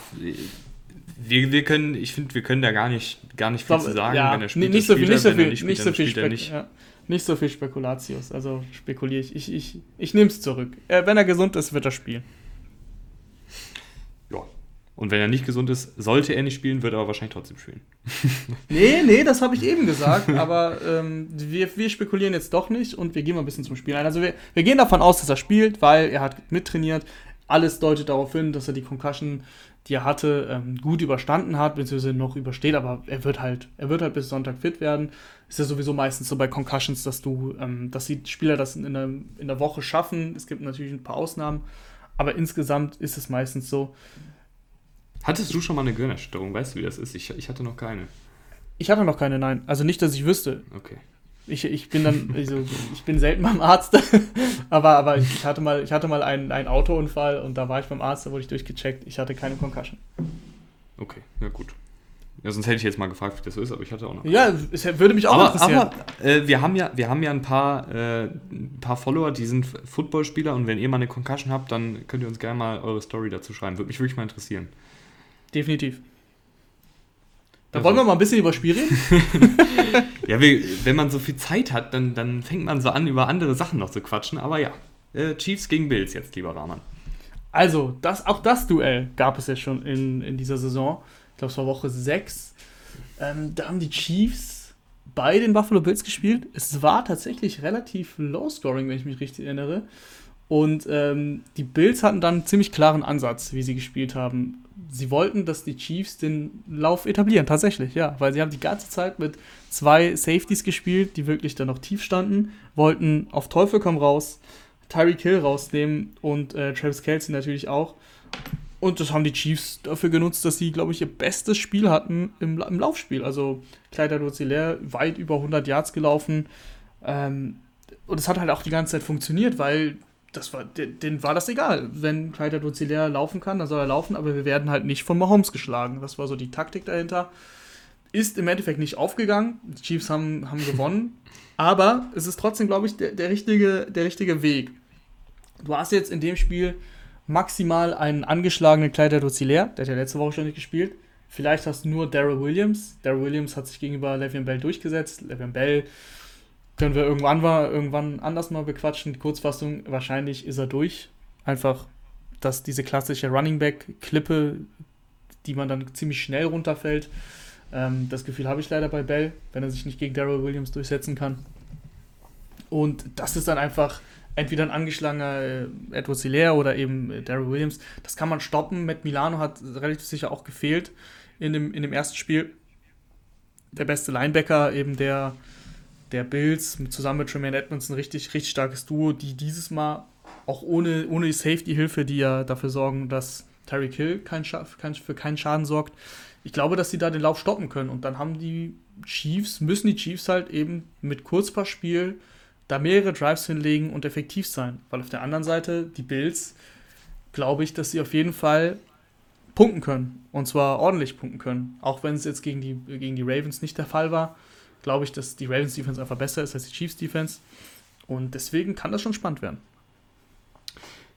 wir, wir können, ich finde, wir können da gar nicht, gar nicht viel zu sagen, ja, wenn er spielt. Nicht so viel, nicht so viel, nicht, so viel Spek ja, nicht so viel Spekulatius. Also spekuliere ich. Ich, ich, ich nehme es zurück. Äh, wenn er gesund ist, wird er spielen. Ja. Und wenn er nicht gesund ist, sollte er nicht spielen, wird er aber wahrscheinlich trotzdem spielen. nee, nee, das habe ich eben gesagt, aber ähm, wir, wir spekulieren jetzt doch nicht und wir gehen mal ein bisschen zum Spiel ein. Also wir, wir gehen davon aus, dass er spielt, weil er hat mittrainiert. Alles deutet darauf hin, dass er die Concussion, die er hatte, ähm, gut überstanden hat, beziehungsweise noch übersteht, aber er wird halt, er wird halt bis Sonntag fit werden. Ist ja sowieso meistens so bei Concussions, dass du, ähm, dass die Spieler das in der, in der Woche schaffen. Es gibt natürlich ein paar Ausnahmen, aber insgesamt ist es meistens so. Hattest du schon mal eine Gehirnerschütterung? Weißt du, wie das ist? Ich, ich hatte noch keine. Ich hatte noch keine, nein. Also nicht, dass ich wüsste. Okay. Ich, ich bin dann, also ich bin selten beim Arzt, aber, aber ich hatte mal, ich hatte mal einen, einen Autounfall und da war ich beim Arzt, da wurde ich durchgecheckt. Ich hatte keine Concussion. Okay, ja gut. Ja, sonst hätte ich jetzt mal gefragt, wie das ist, aber ich hatte auch noch. Ja, es würde mich auch aber, interessieren. Aber äh, wir, haben ja, wir haben ja ein paar, äh, ein paar Follower, die sind Footballspieler und wenn ihr mal eine Concussion habt, dann könnt ihr uns gerne mal eure Story dazu schreiben. Würde mich wirklich mal interessieren. Definitiv. Da also. wollen wir mal ein bisschen über Spiel reden. ja, wenn man so viel Zeit hat, dann, dann fängt man so an, über andere Sachen noch zu quatschen. Aber ja, äh, Chiefs gegen Bills jetzt, lieber Rahman. Also, das, auch das Duell gab es ja schon in, in dieser Saison. Ich glaube, es war Woche 6. Ähm, da haben die Chiefs bei den Buffalo Bills gespielt. Es war tatsächlich relativ low-scoring, wenn ich mich richtig erinnere. Und ähm, die Bills hatten dann einen ziemlich klaren Ansatz, wie sie gespielt haben sie wollten, dass die Chiefs den Lauf etablieren, tatsächlich, ja. Weil sie haben die ganze Zeit mit zwei Safeties gespielt, die wirklich dann noch tief standen, wollten auf Teufel komm raus Tyreek Hill rausnehmen und äh, Travis Kelsey natürlich auch. Und das haben die Chiefs dafür genutzt, dass sie, glaube ich, ihr bestes Spiel hatten im, im Laufspiel. Also Kleider Dozilär weit über 100 Yards gelaufen. Ähm, und es hat halt auch die ganze Zeit funktioniert, weil das war, denen war das egal. Wenn Clyde Dozilär laufen kann, dann soll er laufen, aber wir werden halt nicht von Mahomes geschlagen. Das war so die Taktik dahinter. Ist im Endeffekt nicht aufgegangen. Die Chiefs haben, haben gewonnen. aber es ist trotzdem, glaube ich, der, der, richtige, der richtige Weg. Du hast jetzt in dem Spiel maximal einen angeschlagenen Kleider Dozilär. Der hat ja letzte Woche schon nicht gespielt. Vielleicht hast du nur Daryl Williams. Daryl Williams hat sich gegenüber Le'Veon Bell durchgesetzt. Le'Veon Bell können wir irgendwann, mal, irgendwann anders mal bequatschen. Die Kurzfassung, wahrscheinlich ist er durch. Einfach, dass diese klassische Running Back-Klippe, die man dann ziemlich schnell runterfällt, ähm, das Gefühl habe ich leider bei Bell, wenn er sich nicht gegen Daryl Williams durchsetzen kann. Und das ist dann einfach entweder ein angeschlagener äh, Edward Hilaire oder eben äh, Daryl Williams. Das kann man stoppen. Matt Milano hat relativ sicher auch gefehlt in dem, in dem ersten Spiel. Der beste Linebacker, eben der der Bills zusammen mit Tremaine Edmonds ein richtig, richtig starkes Duo, die dieses Mal auch ohne, ohne die Safety-Hilfe, die ja dafür sorgen, dass Tyreek Hill kein kein, für keinen Schaden sorgt. Ich glaube, dass sie da den Lauf stoppen können. Und dann haben die Chiefs, müssen die Chiefs halt eben mit Kurzpassspiel da mehrere Drives hinlegen und effektiv sein. Weil auf der anderen Seite, die Bills, glaube ich, dass sie auf jeden Fall punkten können. Und zwar ordentlich punkten können. Auch wenn es jetzt gegen die, gegen die Ravens nicht der Fall war glaube ich, dass die Ravens Defense einfach besser ist als die Chiefs Defense. Und deswegen kann das schon spannend werden.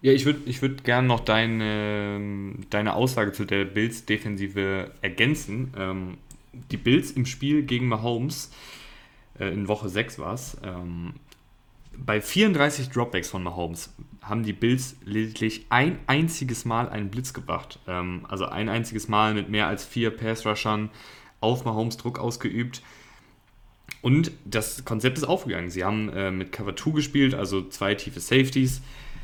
Ja, ich würde ich würd gerne noch deine, deine Aussage zu der Bills-Defensive ergänzen. Ähm, die Bills im Spiel gegen Mahomes, äh, in Woche 6 war es, ähm, bei 34 Dropbacks von Mahomes haben die Bills lediglich ein einziges Mal einen Blitz gebracht. Ähm, also ein einziges Mal mit mehr als vier Pass-Rushern auf Mahomes Druck ausgeübt. Und das Konzept ist aufgegangen. Sie haben äh, mit Cover 2 gespielt, also zwei tiefe Safeties.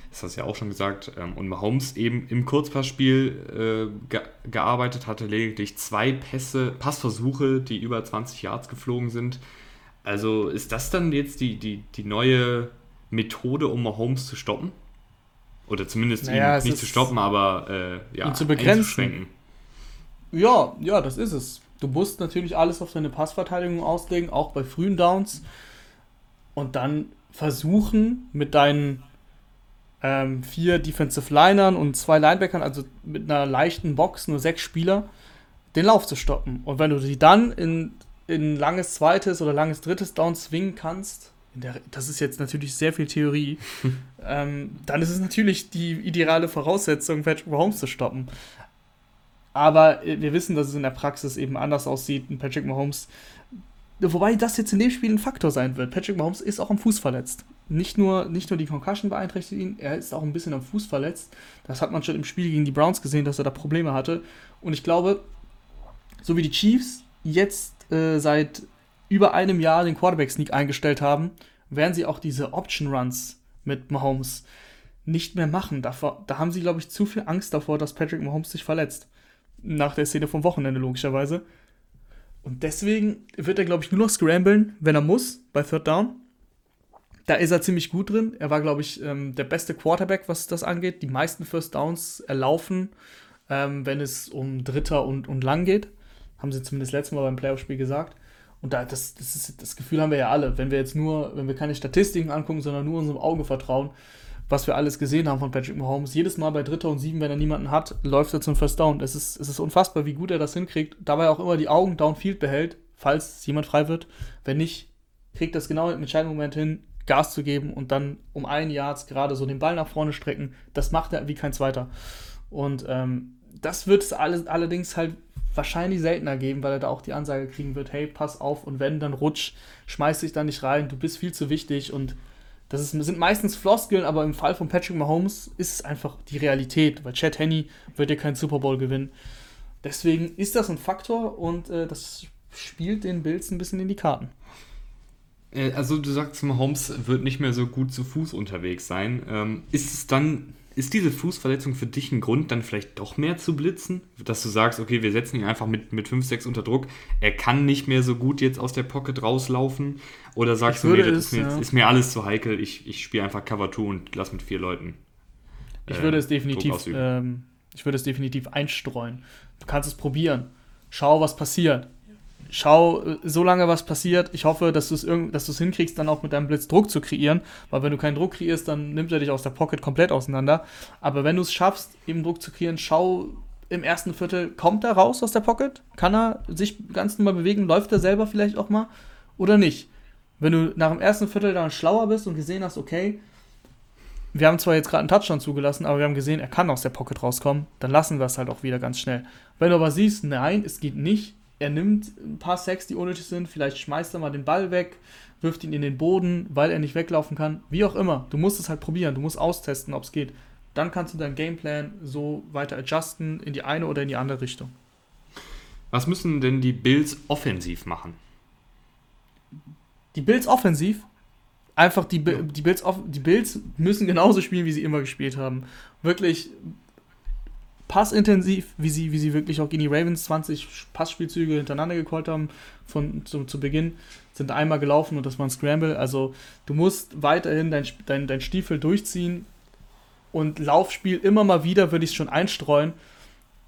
Das hast du ja auch schon gesagt. Ähm, und Mahomes eben im Kurzpassspiel äh, ge gearbeitet, hatte lediglich zwei Pässe, Passversuche, die über 20 Yards geflogen sind. Also ist das dann jetzt die, die, die neue Methode, um Mahomes zu stoppen? Oder zumindest naja, ihn nicht zu stoppen, aber äh, ja, ihn zu begrenzen. Ja, ja, das ist es. Du musst natürlich alles auf deine Passverteidigung auslegen, auch bei frühen Downs. Und dann versuchen mit deinen ähm, vier Defensive Linern und zwei Linebackern, also mit einer leichten Box, nur sechs Spieler, den Lauf zu stoppen. Und wenn du sie dann in, in langes zweites oder langes drittes Down zwingen kannst, der, das ist jetzt natürlich sehr viel Theorie, ähm, dann ist es natürlich die ideale Voraussetzung, Patrick Mahomes zu stoppen. Aber äh, wir wissen, dass es in der Praxis eben anders aussieht. Und Patrick Mahomes, wobei das jetzt in dem Spiel ein Faktor sein wird. Patrick Mahomes ist auch am Fuß verletzt. Nicht nur, nicht nur die Concussion beeinträchtigt ihn, er ist auch ein bisschen am Fuß verletzt. Das hat man schon im Spiel gegen die Browns gesehen, dass er da Probleme hatte. Und ich glaube, so wie die Chiefs jetzt äh, seit über einem Jahr den Quarterback-Sneak eingestellt haben, werden sie auch diese Option-Runs mit Mahomes nicht mehr machen. Davor, da haben sie, glaube ich, zu viel Angst davor, dass Patrick Mahomes sich verletzt. Nach der Szene vom Wochenende, logischerweise. Und deswegen wird er, glaube ich, nur noch scramblen, wenn er muss, bei Third Down. Da ist er ziemlich gut drin. Er war, glaube ich, ähm, der beste Quarterback, was das angeht. Die meisten First Downs erlaufen, ähm, wenn es um Dritter und, und Lang geht. Haben sie zumindest letztes Mal beim Playoff-Spiel gesagt. Und da, das, das, ist, das Gefühl haben wir ja alle, wenn wir jetzt nur, wenn wir keine Statistiken angucken, sondern nur unserem Auge vertrauen, was wir alles gesehen haben von Patrick Mahomes. Jedes Mal bei Dritter und Sieben, wenn er niemanden hat, läuft er zum First Down. Es ist, es ist unfassbar, wie gut er das hinkriegt. Dabei auch immer die Augen downfield behält, falls jemand frei wird. Wenn nicht, kriegt das genau im entscheidenden Moment hin, Gas zu geben und dann um ein Yards gerade so den Ball nach vorne strecken. Das macht er wie kein zweiter. Und ähm, das wird es alles, allerdings halt wahrscheinlich seltener geben, weil er da auch die Ansage kriegen wird, hey, pass auf und wenn, dann rutsch, schmeiß dich da nicht rein, du bist viel zu wichtig und das ist, sind meistens Floskeln, aber im Fall von Patrick Mahomes ist es einfach die Realität, weil Chad Henney wird ja keinen Super Bowl gewinnen. Deswegen ist das ein Faktor und äh, das spielt den Bills ein bisschen in die Karten. Äh, also du sagst, Mahomes wird nicht mehr so gut zu Fuß unterwegs sein. Ähm, ist es dann ist diese Fußverletzung für dich ein Grund, dann vielleicht doch mehr zu blitzen? Dass du sagst, okay, wir setzen ihn einfach mit, mit 5, 6 unter Druck. Er kann nicht mehr so gut jetzt aus der Pocket rauslaufen? Oder sagst du, nee, das ist, mir, ja. ist mir, alles zu heikel, ich, ich spiele einfach Cover 2 und lass mit vier Leuten. Ich würde es definitiv, ähm, ich würde es definitiv einstreuen. Du kannst es probieren. Schau, was passiert schau äh, so lange, was passiert. Ich hoffe, dass du es hinkriegst, dann auch mit deinem Blitz Druck zu kreieren, weil wenn du keinen Druck kreierst, dann nimmt er dich aus der Pocket komplett auseinander. Aber wenn du es schaffst, eben Druck zu kreieren, schau im ersten Viertel, kommt er raus aus der Pocket? Kann er sich ganz normal bewegen? Läuft er selber vielleicht auch mal? Oder nicht? Wenn du nach dem ersten Viertel dann schlauer bist und gesehen hast, okay, wir haben zwar jetzt gerade einen Touchdown zugelassen, aber wir haben gesehen, er kann aus der Pocket rauskommen, dann lassen wir es halt auch wieder ganz schnell. Wenn du aber siehst, nein, es geht nicht, er nimmt ein paar Sacks, die unnötig sind, vielleicht schmeißt er mal den Ball weg, wirft ihn in den Boden, weil er nicht weglaufen kann. Wie auch immer, du musst es halt probieren, du musst austesten, ob es geht. Dann kannst du deinen Gameplan so weiter adjusten in die eine oder in die andere Richtung. Was müssen denn die Bills offensiv machen? Die Bills offensiv? Einfach die, die, Bills, die Bills müssen genauso spielen, wie sie immer gespielt haben. Wirklich passintensiv, wie sie, wie sie wirklich auch gegen die Ravens 20 Passspielzüge hintereinander gecallt haben von, zu, zu Beginn, sind einmal gelaufen und das war ein Scramble. Also du musst weiterhin dein, dein, dein Stiefel durchziehen und Laufspiel immer mal wieder würde ich es schon einstreuen,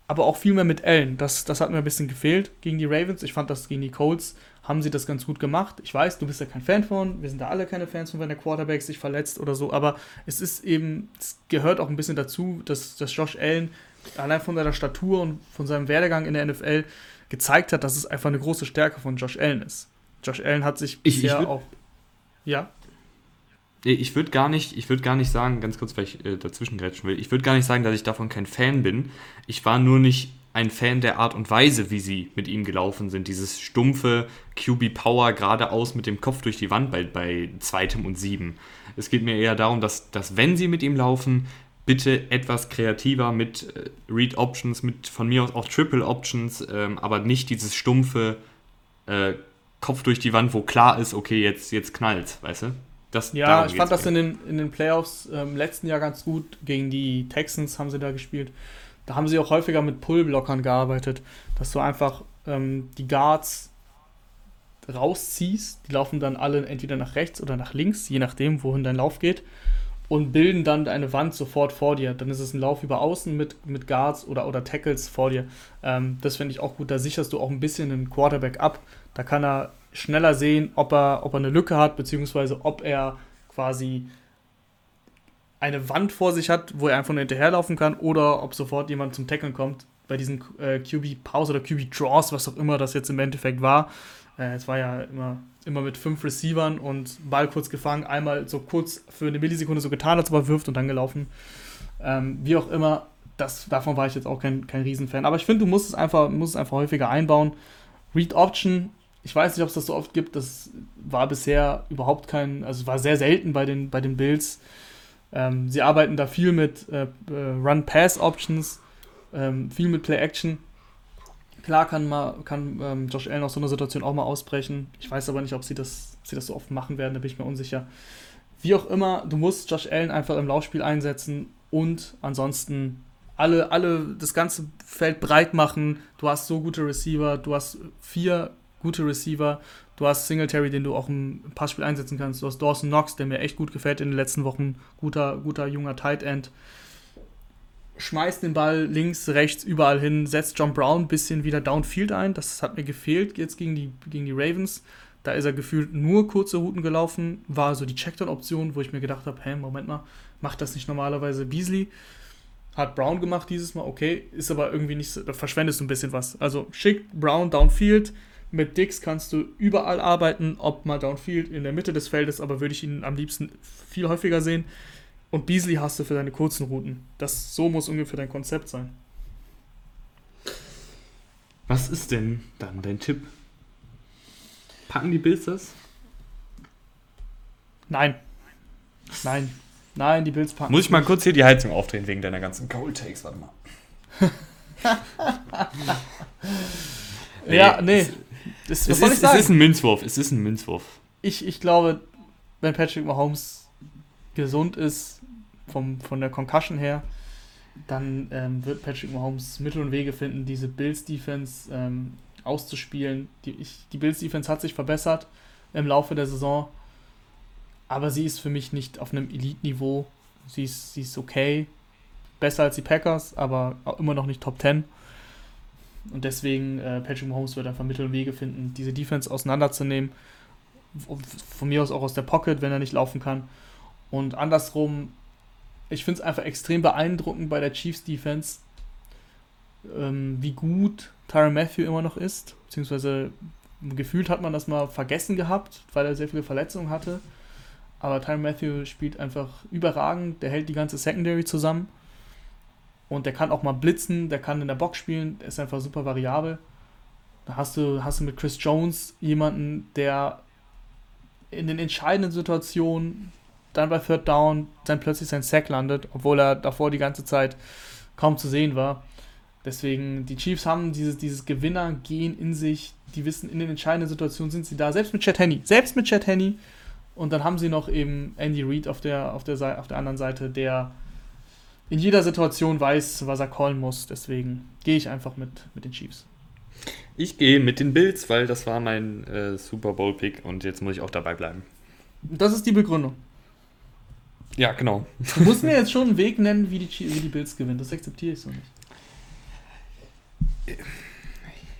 aber auch viel mehr mit Ellen. Das, das hat mir ein bisschen gefehlt gegen die Ravens. Ich fand das gegen die Colts haben sie das ganz gut gemacht. Ich weiß, du bist ja kein Fan von, wir sind da alle keine Fans von, wenn der Quarterback sich verletzt oder so, aber es ist eben, es gehört auch ein bisschen dazu, dass, dass Josh Allen allein von seiner Statur und von seinem Werdegang in der NFL gezeigt hat, dass es einfach eine große Stärke von Josh Allen ist. Josh Allen hat sich bisher ich, auch. Ja. Ich würde gar nicht, ich würde gar nicht sagen, ganz kurz, weil ich äh, dazwischen grätschen will, ich würde gar nicht sagen, dass ich davon kein Fan bin. Ich war nur nicht ein Fan der Art und Weise, wie sie mit ihm gelaufen sind. Dieses stumpfe QB Power geradeaus mit dem Kopf durch die Wand bei, bei zweitem und sieben. Es geht mir eher darum, dass, dass wenn sie mit ihm laufen, bitte etwas kreativer mit äh, Read Options, mit von mir aus auch Triple Options, ähm, aber nicht dieses stumpfe äh, Kopf durch die Wand, wo klar ist, okay, jetzt, jetzt knallt, weißt du? Das, ja, ich fand das in den, in den Playoffs im ähm, letzten Jahr ganz gut. Gegen die Texans haben sie da gespielt. Da haben sie auch häufiger mit Pull-Blockern gearbeitet, dass du einfach ähm, die Guards rausziehst. Die laufen dann alle entweder nach rechts oder nach links, je nachdem, wohin dein Lauf geht und bilden dann eine Wand sofort vor dir. Dann ist es ein Lauf über Außen mit, mit Guards oder, oder Tackles vor dir. Ähm, das finde ich auch gut. Da sicherst du auch ein bisschen den Quarterback ab. Da kann er schneller sehen, ob er, ob er eine Lücke hat, beziehungsweise ob er quasi eine Wand vor sich hat, wo er einfach nur hinterherlaufen kann, oder ob sofort jemand zum Tackeln kommt. Bei diesen äh, QB-Pause oder QB-Draws, was auch immer das jetzt im Endeffekt war, Äh, es war ja immer, immer mit fünf Receivern und Ball kurz gefangen, einmal so kurz für eine Millisekunde so getan, als ob er wirft und dann gelaufen. Ähm, wie auch immer, das, davon war ich jetzt auch kein, kein Riesenfan. Aber ich finde, du musst es, einfach, musst es einfach häufiger einbauen. Read Option, ich weiß nicht, ob es das so oft gibt. Das war bisher überhaupt kein, also war sehr selten bei den, bei den Bills. Ähm, sie arbeiten da viel mit äh, äh Run-Pass-Options, ähm, viel mit Play-Action. Klar kann, mal, kann ähm, Josh Allen aus so einer Situation auch mal ausbrechen. Ich weiß aber nicht, ob sie das, sie das so oft machen werden, da bin ich mir unsicher. Wie auch immer, du musst Josh Allen einfach im Laufspiel einsetzen und ansonsten alle, alle das ganze Feld breit machen. Du hast so gute Receiver, du hast vier gute Receiver, du hast Singletary, den du auch im Passspiel einsetzen kannst, du hast Dawson Knox, der mir echt gut gefällt in den letzten Wochen, guter, guter junger Tight End. Schmeißt den Ball links, rechts, überall hin, setzt John Brown ein bisschen wieder downfield ein. Das hat mir gefehlt jetzt gegen die, gegen die Ravens. Da ist er gefühlt nur kurze Routen gelaufen, war so die Checkdown-Option, wo ich mir gedacht habe, hä, Moment mal, macht das nicht normalerweise Beasley? Hat Brown gemacht dieses Mal, okay, ist aber irgendwie nicht, da verschwendest du ein bisschen was. Also schick Brown downfield, mit Dix kannst du überall arbeiten, ob mal downfield in der Mitte des Feldes, aber würde ich ihn am liebsten viel häufiger sehen. Und Beasley hast du für deine kurzen Routen. Das so muss ungefähr dein Konzept sein. Was ist denn dann dein Tipp? Packen die Bills das? Nein. Nein. Nein, die Bills packen. Muss ich mal kurz hier die Heizung aufdrehen wegen deiner ganzen Cold Takes? Warte mal. nee, ja, nee. Es, es, ist, es ist ein Münzwurf. Es ist ein Münzwurf. Ich, ich glaube, wenn Patrick Mahomes gesund ist, vom, von der Concussion her, dann ähm, wird Patrick Mahomes Mittel und Wege finden, diese Bills-Defense ähm, auszuspielen. Die, die Bills-Defense hat sich verbessert im Laufe der Saison aber sie ist für mich nicht auf einem Elite-Niveau. Sie ist, sie ist okay, besser als die Packers, aber immer noch nicht Top 10. Und deswegen, äh, Patrick Mahomes wird einfach Mittel und Wege finden, diese Defense auseinanderzunehmen. Von mir aus auch aus der Pocket, wenn er nicht laufen kann. Und andersrum, ich finde es einfach extrem beeindruckend bei der Chiefs Defense, ähm, wie gut Tyron Matthew immer noch ist. Beziehungsweise gefühlt hat man das mal vergessen gehabt, weil er sehr viele Verletzungen hatte. Aber Tyron Matthew spielt einfach überragend. Der hält die ganze Secondary zusammen. Und der kann auch mal blitzen, der kann in der Box spielen, der ist einfach super variabel. Da hast du, hast du mit Chris Jones jemanden, der in den entscheidenden Situationen dann bei Third Down dann plötzlich sein Sack landet, obwohl er davor die ganze Zeit kaum zu sehen war. Deswegen, die Chiefs haben dieses, dieses Gewinner-Gehen in sich. Die wissen, in den entscheidenden Situationen sind sie da. Selbst mit Chad Henney. Selbst mit Chad Henney und dann haben sie noch eben Andy Reid auf der, auf der, auf der anderen Seite, der in jeder Situation weiß, was er callen muss. Deswegen gehe ich einfach mit, mit den Chiefs. Ich gehe mit den Bills, weil das war mein äh, Super Bowl-Pick und jetzt muss ich auch dabei bleiben. Das ist die Begründung. Ja, genau. Du musst mir jetzt schon einen Weg nennen, wie die, wie die Bills gewinnen. Das akzeptiere ich so nicht.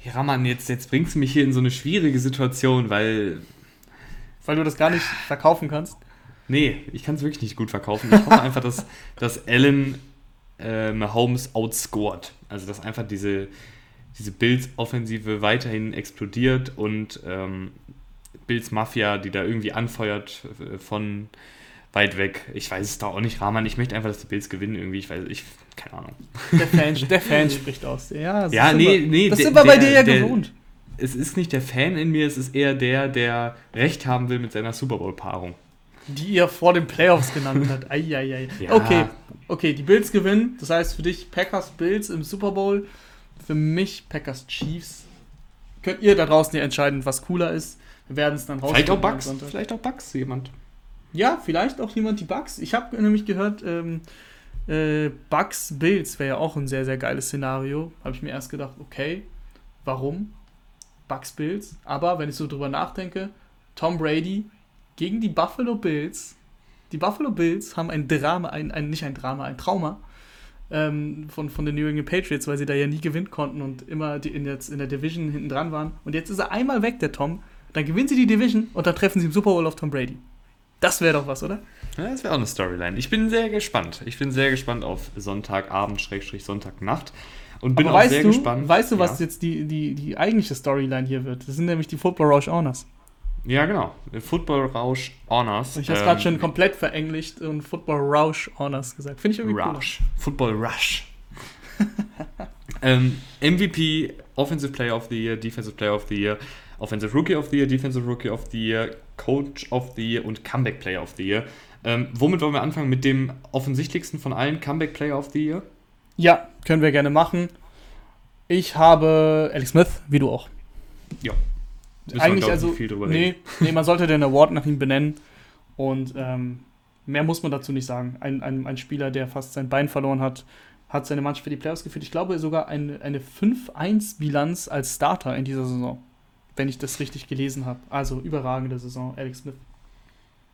Ja, Mann, jetzt, jetzt bringst du mich hier in so eine schwierige Situation, weil weil du das gar nicht verkaufen kannst? Nee, ich kann es wirklich nicht gut verkaufen. Ich hoffe einfach, dass, dass Allen äh, Mahomes outscored. Also, dass einfach diese, diese Bills-Offensive weiterhin explodiert und ähm, Bills Mafia, die da irgendwie anfeuert äh, von weit weg. Ich weiß es da auch nicht, Rahman. Ich möchte einfach, dass die Bills gewinnen irgendwie. Ich weiß, ich, keine Ahnung. Der Fan, der Fan spricht aus. Ja, ja nee, wir, nee. Das der, sind wir bei dir ja der, gewohnt es ist nicht der Fan in mir, es ist eher der, der Recht haben will mit seiner Super Bowl-Paarung. Die ihr vor den Playoffs genannt habt. Eieiei. Ja. Okay, okay, die Bills gewinnen. Das heißt für dich Packers Bills im Super Bowl. Für mich Packers Chiefs. Könnt ihr da draußen ja entscheiden, was cooler ist. Wir werden es dann raus. Vielleicht auch Bugs. Vielleicht auch Bugs, jemand. Ja, vielleicht auch jemand die Bugs. Ich habe nämlich gehört, ähm, äh, Bugs Bills wäre ja auch ein sehr, sehr geiles Szenario. Habe ich mir erst gedacht, okay, warum? Bucks Bills. Aber wenn ich so drüber nachdenke, Tom Brady gegen die Buffalo Bills. Die Buffalo Bills haben ein Drama, ein, ein nicht ein Drama, ein Trauma ähm, von, von den New England Patriots, weil sie da ja nie gewinnen konnten und immer die in, der, in der Division hinten dran waren. Und jetzt ist er einmal weg, der Tom. Dann gewinnen sie die Division und dann treffen sie im Super Bowl auf Tom Brady. Das wäre doch was, oder? Ja, das wäre auch eine Storyline. Ich bin sehr gespannt. Ich bin sehr gespannt auf Sonntagabend, Schrägstrich Sonntagnacht. Und bin Aber auch sehr du, gespannt. Weißt du, was ja. jetzt die, die, die eigentliche Storyline hier wird? Das sind nämlich die Football Rausch Honors. Ja, genau. Football Rausch Honors. Ich habe ähm, gerade schon komplett verenglicht und Football Rausch Honors gesagt. Finde ich irgendwie Rush. Cool. Football Rush. ähm, MVP, Offensive Player of the Year, Defensive Player of the Year, Offensive Rookie of the Year, Defensive Rookie of the Year, Coach of the Year und Comeback Player of the Year. Ähm, womit wollen wir anfangen? Mit dem offensichtlichsten von allen Comeback Player of the Year? Ja, können wir gerne machen. Ich habe Alex Smith, wie du auch. Ja. Müssen Eigentlich also viel drüber nee, reden. nee, man sollte den Award nach ihm benennen und ähm, mehr muss man dazu nicht sagen. Ein, ein, ein Spieler, der fast sein Bein verloren hat, hat seine Mannschaft für die Playoffs geführt. Ich glaube sogar eine, eine 5-1-Bilanz als Starter in dieser Saison, wenn ich das richtig gelesen habe. Also überragende Saison, Alex Smith.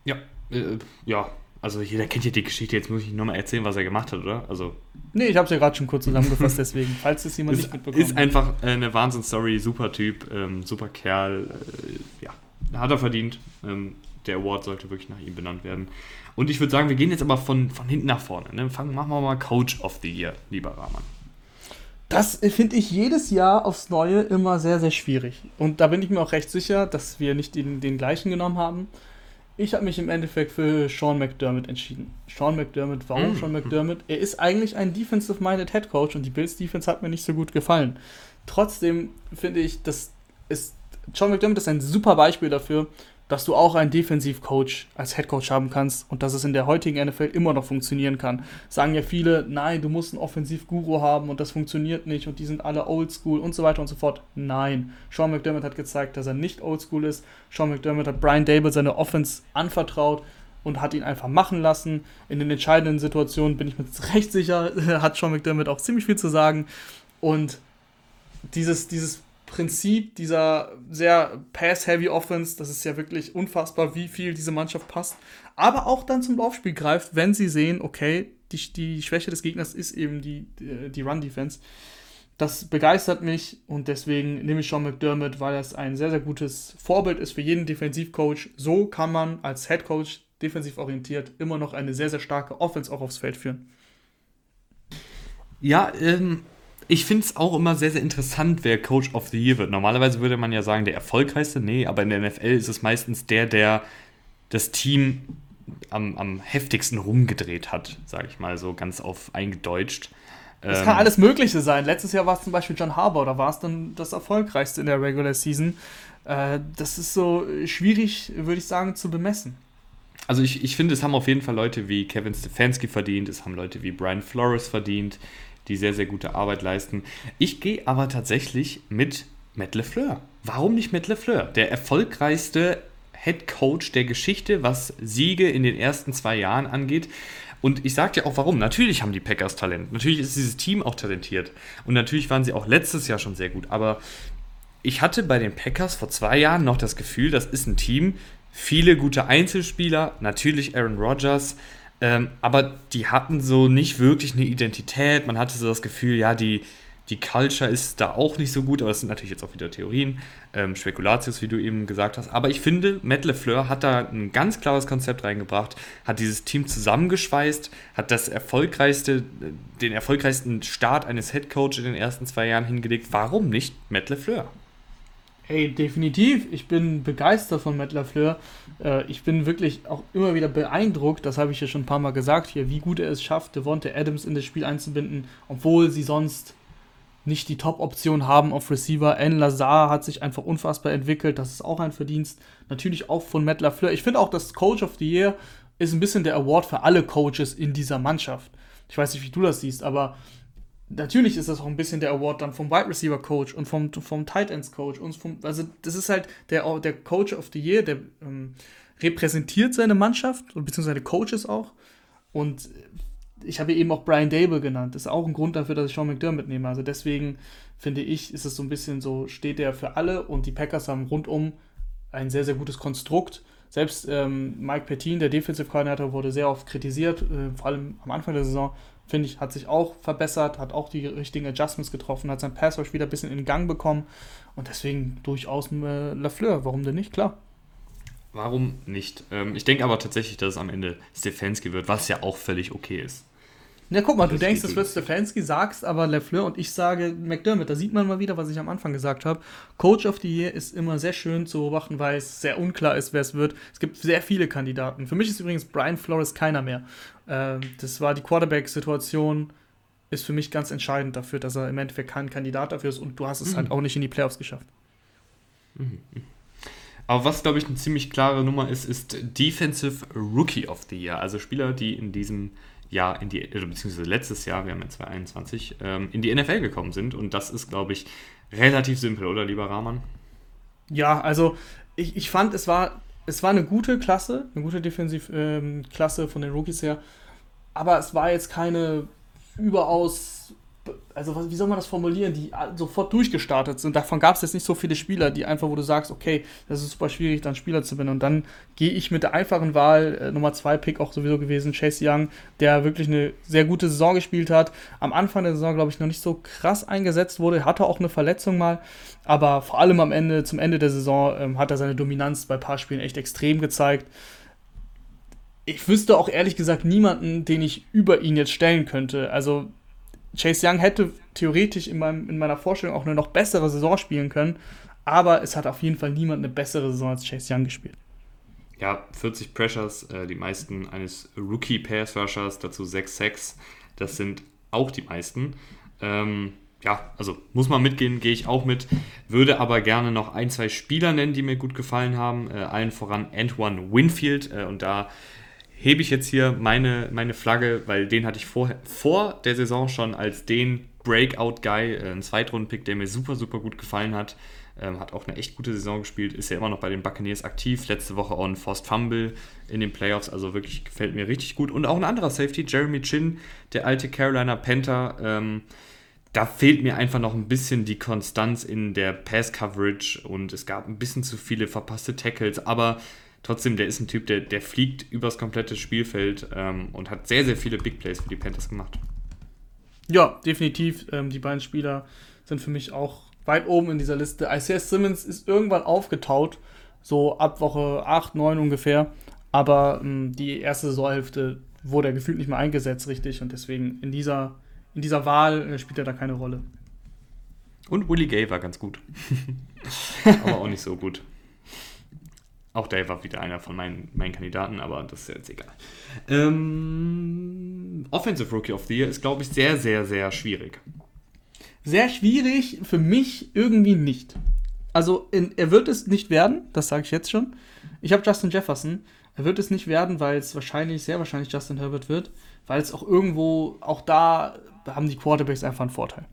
Ja, äh, ja, also jeder kennt ja die Geschichte, jetzt muss ich nur mal erzählen, was er gemacht hat, oder? Also. Nee, ich habe es ja gerade schon kurz zusammengefasst, deswegen, falls es jemand nicht mitbekommen Ist einfach eine Wahnsinnsstory, super Typ, ähm, super Kerl, äh, ja, hat er verdient. Ähm, der Award sollte wirklich nach ihm benannt werden. Und ich würde sagen, wir gehen jetzt aber von, von hinten nach vorne. Ne? Fangen, machen wir mal Coach of the Year, lieber Rahman. Das finde ich jedes Jahr aufs Neue immer sehr, sehr schwierig. Und da bin ich mir auch recht sicher, dass wir nicht den, den gleichen genommen haben. Ich habe mich im Endeffekt für Sean McDermott entschieden. Sean McDermott, warum mm. Sean McDermott? Er ist eigentlich ein defensive-minded Head Coach und die Bills Defense hat mir nicht so gut gefallen. Trotzdem finde ich, dass ist Sean McDermott ist ein super Beispiel dafür, dass du auch einen Defensivcoach als Headcoach haben kannst und dass es in der heutigen NFL immer noch funktionieren kann. Sagen ja viele, nein, du musst einen Offensivguru haben und das funktioniert nicht und die sind alle oldschool und so weiter und so fort. Nein, Sean McDermott hat gezeigt, dass er nicht oldschool ist. Sean McDermott hat Brian Dable seine Offense anvertraut und hat ihn einfach machen lassen. In den entscheidenden Situationen bin ich mir recht sicher, hat Sean McDermott auch ziemlich viel zu sagen. Und dieses, dieses Prinzip dieser sehr Pass-Heavy Offense, das ist ja wirklich unfassbar, wie viel diese Mannschaft passt, aber auch dann zum Laufspiel greift, wenn sie sehen, okay, die, die Schwäche des Gegners ist eben die, die Run-Defense. Das begeistert mich und deswegen nehme ich Sean McDermott, weil das ein sehr, sehr gutes Vorbild ist für jeden Defensivcoach. So kann man als Headcoach defensiv orientiert immer noch eine sehr, sehr starke Offense auch aufs Feld führen. Ja, ähm, ich finde es auch immer sehr, sehr interessant, wer Coach of the Year wird. Normalerweise würde man ja sagen, der erfolgreichste. Nee, aber in der NFL ist es meistens der, der das Team am, am heftigsten rumgedreht hat, sage ich mal so ganz auf eingedeutscht. Das ähm, kann alles Mögliche sein. Letztes Jahr war es zum Beispiel John Harbour, da war es dann das erfolgreichste in der Regular Season. Äh, das ist so schwierig, würde ich sagen, zu bemessen. Also ich, ich finde, es haben auf jeden Fall Leute wie Kevin Stefanski verdient, es haben Leute wie Brian Flores verdient, die sehr, sehr gute Arbeit leisten. Ich gehe aber tatsächlich mit Matt LeFleur. Warum nicht Matt LeFleur? Der erfolgreichste Head Coach der Geschichte, was Siege in den ersten zwei Jahren angeht. Und ich sage dir auch warum. Natürlich haben die Packers Talent. Natürlich ist dieses Team auch talentiert. Und natürlich waren sie auch letztes Jahr schon sehr gut. Aber ich hatte bei den Packers vor zwei Jahren noch das Gefühl, das ist ein Team, viele gute Einzelspieler, natürlich Aaron Rodgers, ähm, aber die hatten so nicht wirklich eine Identität. Man hatte so das Gefühl, ja, die, die Culture ist da auch nicht so gut, aber das sind natürlich jetzt auch wieder Theorien, ähm, Spekulatius, wie du eben gesagt hast. Aber ich finde, Matt LeFleur hat da ein ganz klares Konzept reingebracht, hat dieses Team zusammengeschweißt, hat das erfolgreichste, den erfolgreichsten Start eines Headcoaches in den ersten zwei Jahren hingelegt. Warum nicht Matt LeFleur? Hey, definitiv. Ich bin begeistert von Matt LaFleur. Äh, ich bin wirklich auch immer wieder beeindruckt, das habe ich ja schon ein paar Mal gesagt hier, wie gut er es schafft, Devonta Adams in das Spiel einzubinden, obwohl sie sonst nicht die Top-Option haben auf Receiver. N. Lazar hat sich einfach unfassbar entwickelt. Das ist auch ein Verdienst. Natürlich auch von Matt LaFleur. Ich finde auch, das Coach of the Year ist ein bisschen der Award für alle Coaches in dieser Mannschaft. Ich weiß nicht, wie du das siehst, aber natürlich ist das auch ein bisschen der Award dann vom Wide Receiver Coach und vom, vom Tight Ends Coach und vom, also das ist halt der, der Coach of the Year, der ähm, repräsentiert seine Mannschaft beziehungsweise seine Coaches auch und ich habe eben auch Brian Dable genannt. Das ist auch ein Grund dafür, dass ich Sean McDermott nehme. Also deswegen finde ich, ist es so ein bisschen so, steht der für alle und die Packers haben rundum ein sehr, sehr gutes Konstrukt. Selbst ähm, Mike Pettin, der Defensive Coordinator, wurde sehr oft kritisiert, äh, vor allem am Anfang der Saison, finde ich, hat sich auch verbessert, hat auch die richtigen Adjustments getroffen, hat sein Passwash wieder ein bisschen in Gang bekommen und deswegen durchaus äh, Lafleur. Warum denn nicht? Klar. Warum nicht? Ähm, ich denke aber tatsächlich, dass es am Ende Stefanski wird, was ja auch völlig okay ist. Ja, guck mal, du denkst, es wird Stefanski, sagst aber LeFleur und ich sage McDermott. Da sieht man mal wieder, was ich am Anfang gesagt habe. Coach of the Year ist immer sehr schön zu beobachten, weil es sehr unklar ist, wer es wird. Es gibt sehr viele Kandidaten. Für mich ist übrigens Brian Flores keiner mehr. Ähm, das war die Quarterback-Situation, ist für mich ganz entscheidend dafür, dass er im Endeffekt kein Kandidat dafür ist und du hast es mhm. halt auch nicht in die Playoffs geschafft. Mhm. Aber was, glaube ich, eine ziemlich klare Nummer ist, ist Defensive Rookie of the Year. Also Spieler, die in diesem Jahr in die, beziehungsweise letztes Jahr, wir haben ja 2021, ähm, in die NFL gekommen sind. Und das ist, glaube ich, relativ simpel, oder lieber Rahman? Ja, also ich, ich fand, es war, es war eine gute Klasse, eine gute Defensivklasse ähm, von den Rookies her. Aber es war jetzt keine überaus also wie soll man das formulieren, die sofort durchgestartet sind. Davon gab es jetzt nicht so viele Spieler, die einfach, wo du sagst, okay, das ist super schwierig, dann Spieler zu finden. Und dann gehe ich mit der einfachen Wahl, äh, Nummer 2 Pick auch sowieso gewesen, Chase Young, der wirklich eine sehr gute Saison gespielt hat. Am Anfang der Saison, glaube ich, noch nicht so krass eingesetzt wurde, hatte auch eine Verletzung mal, aber vor allem am Ende, zum Ende der Saison, ähm, hat er seine Dominanz bei ein paar Spielen echt extrem gezeigt. Ich wüsste auch ehrlich gesagt niemanden, den ich über ihn jetzt stellen könnte. Also Chase Young hätte theoretisch in, meinem, in meiner Vorstellung auch eine noch bessere Saison spielen können, aber es hat auf jeden Fall niemand eine bessere Saison als Chase Young gespielt. Ja, 40 Pressures, äh, die meisten eines Rookie Pass Rushers, dazu 6 Sacks, das sind auch die meisten. Ähm, ja, also muss man mitgehen, gehe ich auch mit. Würde aber gerne noch ein, zwei Spieler nennen, die mir gut gefallen haben. Äh, allen voran Antoine Winfield. Äh, und da hebe ich jetzt hier meine, meine Flagge, weil den hatte ich vor, vor der Saison schon als den Breakout-Guy, äh, ein Zweitrunden-Pick, der mir super, super gut gefallen hat. Ähm, hat auch eine echt gute Saison gespielt, ist ja immer noch bei den Buccaneers aktiv. Letzte Woche auch ein Forced Fumble in den Playoffs, also wirklich gefällt mir richtig gut. Und auch ein anderer Safety, Jeremy Chin, der alte Carolina Panther. Ähm, da fehlt mir einfach noch ein bisschen die Konstanz in der Pass-Coverage und es gab ein bisschen zu viele verpasste Tackles, aber trotzdem, der ist ein Typ, der, der fliegt übers komplette Spielfeld ähm, und hat sehr, sehr viele Big Plays für die Panthers gemacht. Ja, definitiv. Ähm, die beiden Spieler sind für mich auch weit oben in dieser Liste. Isaiah Simmons ist irgendwann aufgetaut, so ab Woche 8, 9 ungefähr. Aber ähm, die erste Saisonhälfte wurde er gefühlt nicht mehr eingesetzt, richtig. Und deswegen in dieser, in dieser Wahl äh, spielt er da keine Rolle. Und Willie Gay war ganz gut. Aber auch nicht so gut. Auch der war wieder einer von meinen, meinen Kandidaten, aber das ist jetzt egal. Ähm, Offensive Rookie of the Year ist, glaube ich, sehr, sehr, sehr schwierig. Sehr schwierig, für mich irgendwie nicht. Also, in, er wird es nicht werden, das sage ich jetzt schon. Ich habe Justin Jefferson. Er wird es nicht werden, weil es wahrscheinlich, sehr wahrscheinlich Justin Herbert wird, weil es auch irgendwo, auch da haben die Quarterbacks einfach einen Vorteil.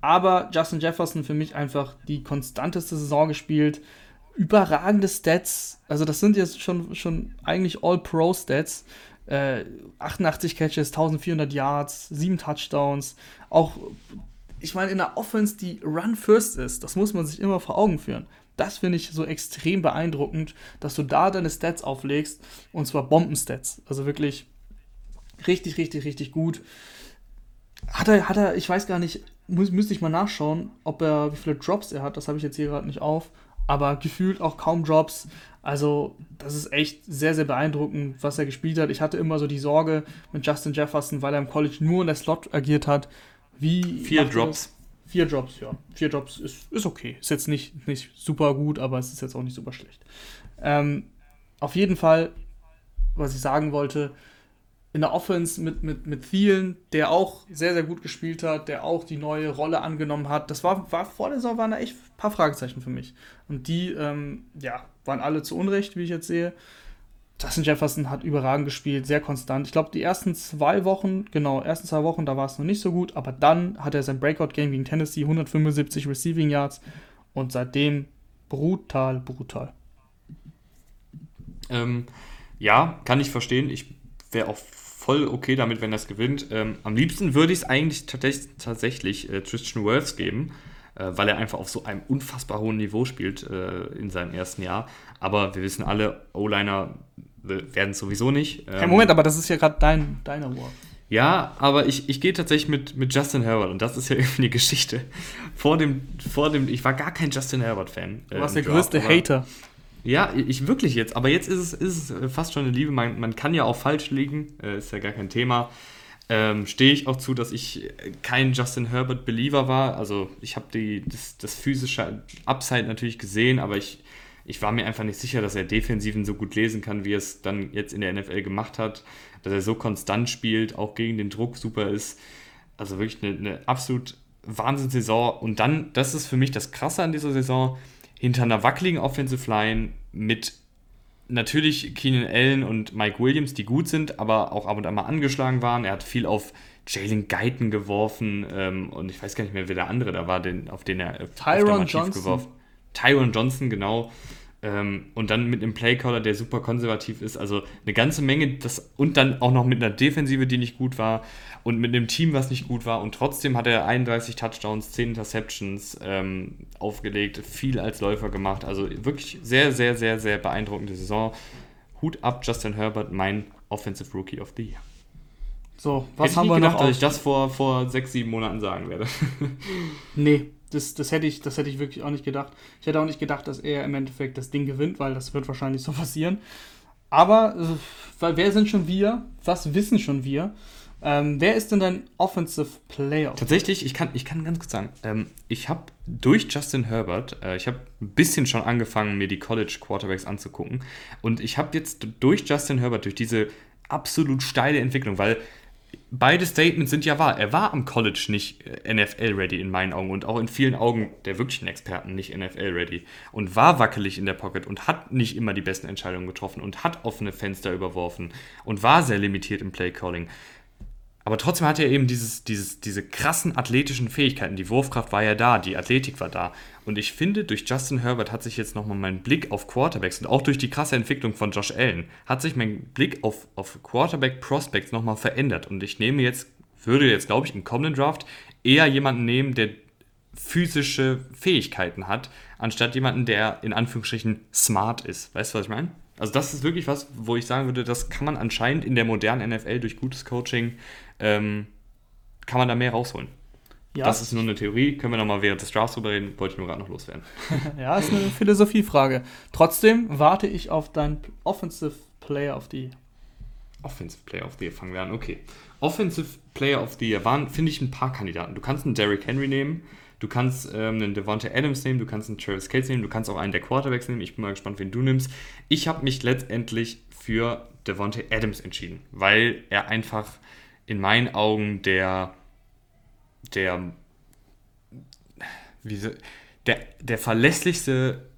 Aber Justin Jefferson für mich einfach die konstanteste Saison gespielt überragende Stats. Also das sind jetzt schon, schon eigentlich All-Pro-Stats. Äh, 88 Catches, 1400 Yards, 7 Touchdowns. Auch, ich meine, in der Offense, die Run First ist, das muss man sich immer vor Augen führen. Das finde ich so extrem beeindruckend, dass du da deine Stats auflegst und zwar Bombenstats. Also wirklich richtig, richtig, richtig gut. Hat er, hat er, ich weiß gar nicht, muss, müsste ich mal nachschauen, ob er, wie viele Drops er hat, das habe ich jetzt hier gerade nicht auf aber gefühlt auch kaum Drops. Also, das ist echt sehr, sehr beeindruckend, was er gespielt hat. Ich hatte immer so die Sorge mit Justin Jefferson, weil er im College nur in der Slot agiert hat. Wie Vier Drops. Vier Drops, ja. Vier Drops ist, ist okay. Ist jetzt nicht, nicht super gut, aber es ist jetzt auch nicht super schlecht. Ähm, auf jeden Fall, was ich sagen wollte, in der Offense mit, mit, mit Thielen, der auch sehr, sehr gut gespielt hat, der auch die neue Rolle angenommen hat. Das war, war vor der Saison waren da echt ein paar Fragezeichen für mich. Und die, ähm, ja, waren alle zu Unrecht, wie ich jetzt sehe. Justin Jefferson hat überragend gespielt, sehr konstant. Ich glaube, die ersten zwei Wochen, genau, ersten zwei Wochen, da war es noch nicht so gut, aber dann hat er sein Breakout-Game gegen Tennessee, 175 Receiving Yards und seitdem brutal, brutal. Ähm, ja, kann ich verstehen. Ich wäre auch voll okay damit, wenn das gewinnt. Ähm, am liebsten würde ich es eigentlich tatsächlich äh, Tristan Wirfs geben, äh, weil er einfach auf so einem unfassbar hohen Niveau spielt äh, in seinem ersten Jahr. Aber wir wissen alle, O-Liner werden es sowieso nicht. Ähm, hey, Moment, aber das ist ja gerade dein, deiner Award. Ja, aber ich, ich gehe tatsächlich mit, mit Justin Herbert und das ist ja irgendwie eine Geschichte. Vor dem, vor dem, ich war gar kein Justin Herbert-Fan. Du warst der Draft, größte Hater. Ja, ich wirklich jetzt. Aber jetzt ist es, ist es fast schon eine Liebe. Man, man kann ja auch falsch liegen, äh, ist ja gar kein Thema. Ähm, Stehe ich auch zu, dass ich kein Justin Herbert-Believer war. Also ich habe das, das physische Upside natürlich gesehen, aber ich, ich war mir einfach nicht sicher, dass er Defensiven so gut lesen kann, wie er es dann jetzt in der NFL gemacht hat. Dass er so konstant spielt, auch gegen den Druck super ist. Also wirklich eine, eine absolut Wahnsinnssaison. Und dann, das ist für mich das Krasse an dieser Saison, hinter einer wackeligen Offensive Line mit natürlich Keenan Allen und Mike Williams, die gut sind, aber auch ab und an mal angeschlagen waren. Er hat viel auf Jalen Guyton geworfen ähm, und ich weiß gar nicht mehr, wer der andere da war, den, auf den er Tyron Johnson. geworfen Tyron Johnson, genau. Ähm, und dann mit einem Playcaller, der super konservativ ist. Also eine ganze Menge. Das, und dann auch noch mit einer Defensive, die nicht gut war und mit einem Team, was nicht gut war. Und trotzdem hat er 31 Touchdowns, 10 Interceptions ähm, aufgelegt, viel als Läufer gemacht. Also wirklich sehr, sehr, sehr, sehr beeindruckende Saison. Hut ab, Justin Herbert, mein Offensive Rookie of the Year. So, was Hätte haben wir gedacht, noch? dass ich das vor, vor sechs, sieben Monaten sagen werde. nee, das, das, hätte ich, das hätte ich wirklich auch nicht gedacht. Ich hätte auch nicht gedacht, dass er im Endeffekt das Ding gewinnt, weil das wird wahrscheinlich so passieren. Aber äh, wer sind schon wir? Was wissen schon wir? Ähm, wer ist denn dein Offensive Player? Tatsächlich, ich kann, ich kann ganz kurz sagen, ähm, ich habe durch Justin Herbert, äh, ich habe ein bisschen schon angefangen, mir die College Quarterbacks anzugucken. Und ich habe jetzt durch Justin Herbert, durch diese absolut steile Entwicklung, weil beide Statements sind ja wahr. Er war am College nicht äh, NFL-ready in meinen Augen und auch in vielen Augen der wirklichen Experten nicht NFL-ready und war wackelig in der Pocket und hat nicht immer die besten Entscheidungen getroffen und hat offene Fenster überworfen und war sehr limitiert im Play-Calling. Aber trotzdem hat er eben dieses, dieses, diese krassen athletischen Fähigkeiten. Die Wurfkraft war ja da, die Athletik war da. Und ich finde, durch Justin Herbert hat sich jetzt nochmal mein Blick auf Quarterbacks und auch durch die krasse Entwicklung von Josh Allen hat sich mein Blick auf, auf Quarterback-Prospects nochmal verändert. Und ich nehme jetzt, würde jetzt, glaube ich, im kommenden Draft eher jemanden nehmen, der physische Fähigkeiten hat, anstatt jemanden, der in Anführungsstrichen smart ist. Weißt du, was ich meine? Also das ist wirklich was, wo ich sagen würde, das kann man anscheinend in der modernen NFL durch gutes Coaching, ähm, kann man da mehr rausholen. Ja. Das ist nur eine Theorie, können wir nochmal während des Drafts drüber reden, wollte ich nur gerade noch loswerden. ja, ist eine Philosophiefrage. Trotzdem warte ich auf deinen Offensive Player of the Year. Offensive Player of the Year fangen wir an, okay. Offensive Player of the Year waren, finde ich, ein paar Kandidaten. Du kannst einen Derrick Henry nehmen, du kannst ähm, einen Devonta Adams nehmen, du kannst einen Travis Kelce nehmen, du kannst auch einen der Quarterbacks nehmen. Ich bin mal gespannt, wen du nimmst. Ich habe mich letztendlich für Devonta Adams entschieden, weil er einfach in meinen Augen der der, wie der, der verlässlichste,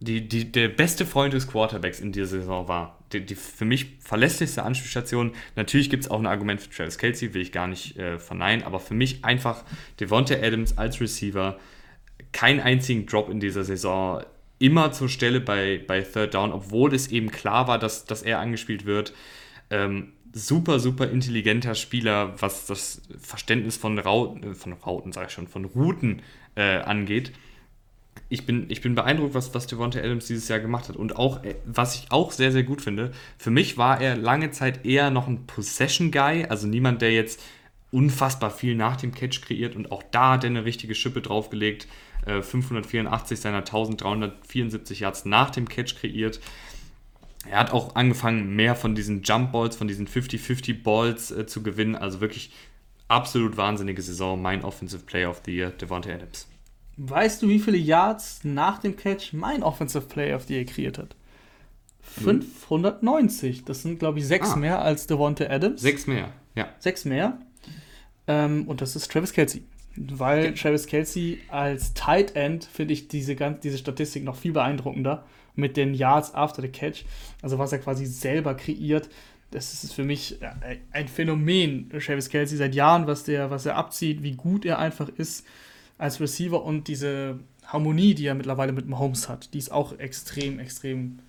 die, die, der beste Freund des Quarterbacks in dieser Saison war. Die, die für mich verlässlichste Anspielstation. Natürlich gibt es auch ein Argument für Travis Kelsey, will ich gar nicht äh, verneinen, aber für mich einfach Devonta Adams als Receiver, keinen einzigen Drop in dieser Saison, immer zur Stelle bei, bei Third Down, obwohl es eben klar war, dass, dass er angespielt wird. Ähm, super, super intelligenter Spieler, was das Verständnis von Rauten, äh, von Rauten, sage ich schon, von Routen äh, angeht. Ich bin, ich bin beeindruckt, was, was Devonta Adams dieses Jahr gemacht hat. Und auch, äh, was ich auch sehr, sehr gut finde, für mich war er lange Zeit eher noch ein Possession-Guy, also niemand, der jetzt unfassbar viel nach dem Catch kreiert und auch da hat er eine richtige Schippe draufgelegt. 584 äh, seiner 1374 Yards nach dem Catch kreiert er hat auch angefangen, mehr von diesen Jump Balls, von diesen 50-50 Balls äh, zu gewinnen. Also wirklich absolut wahnsinnige Saison. Mein Offensive Player of the Year, Devontae Adams. Weißt du, wie viele Yards nach dem Catch mein Offensive Player of the Year kreiert hat? 590. Das sind, glaube ich, sechs ah. mehr als Devontae Adams. Sechs mehr, ja. Sechs mehr. Ähm, und das ist Travis Kelsey. Weil okay. Travis Kelsey als Tight End finde ich diese, diese Statistik noch viel beeindruckender mit den Yards after the Catch, also was er quasi selber kreiert. Das ist für mich ein Phänomen, Travis Kelsey, seit Jahren, was, der, was er abzieht, wie gut er einfach ist als Receiver und diese Harmonie, die er mittlerweile mit Mahomes hat, die ist auch extrem, extrem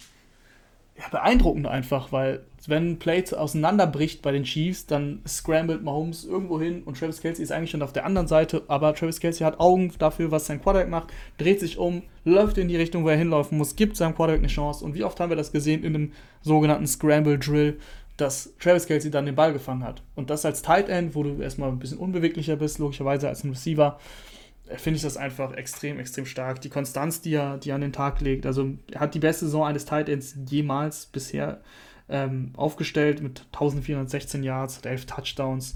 ja, beeindruckend einfach, weil wenn ein Play auseinanderbricht bei den Chiefs, dann scrambled Mahomes irgendwo hin und Travis Kelsey ist eigentlich schon auf der anderen Seite, aber Travis Kelsey hat Augen dafür, was sein Quarterback macht, dreht sich um, läuft in die Richtung, wo er hinlaufen muss, gibt seinem Quarterback eine Chance und wie oft haben wir das gesehen in einem sogenannten Scramble Drill, dass Travis Kelsey dann den Ball gefangen hat. Und das als Tight End, wo du erstmal ein bisschen unbeweglicher bist, logischerweise als ein Receiver, finde ich das einfach extrem, extrem stark. Die Konstanz, die er, die er an den Tag legt. Also er hat die beste Saison eines Tight Ends jemals bisher ähm, aufgestellt mit 1416 Yards, hat 11 Touchdowns.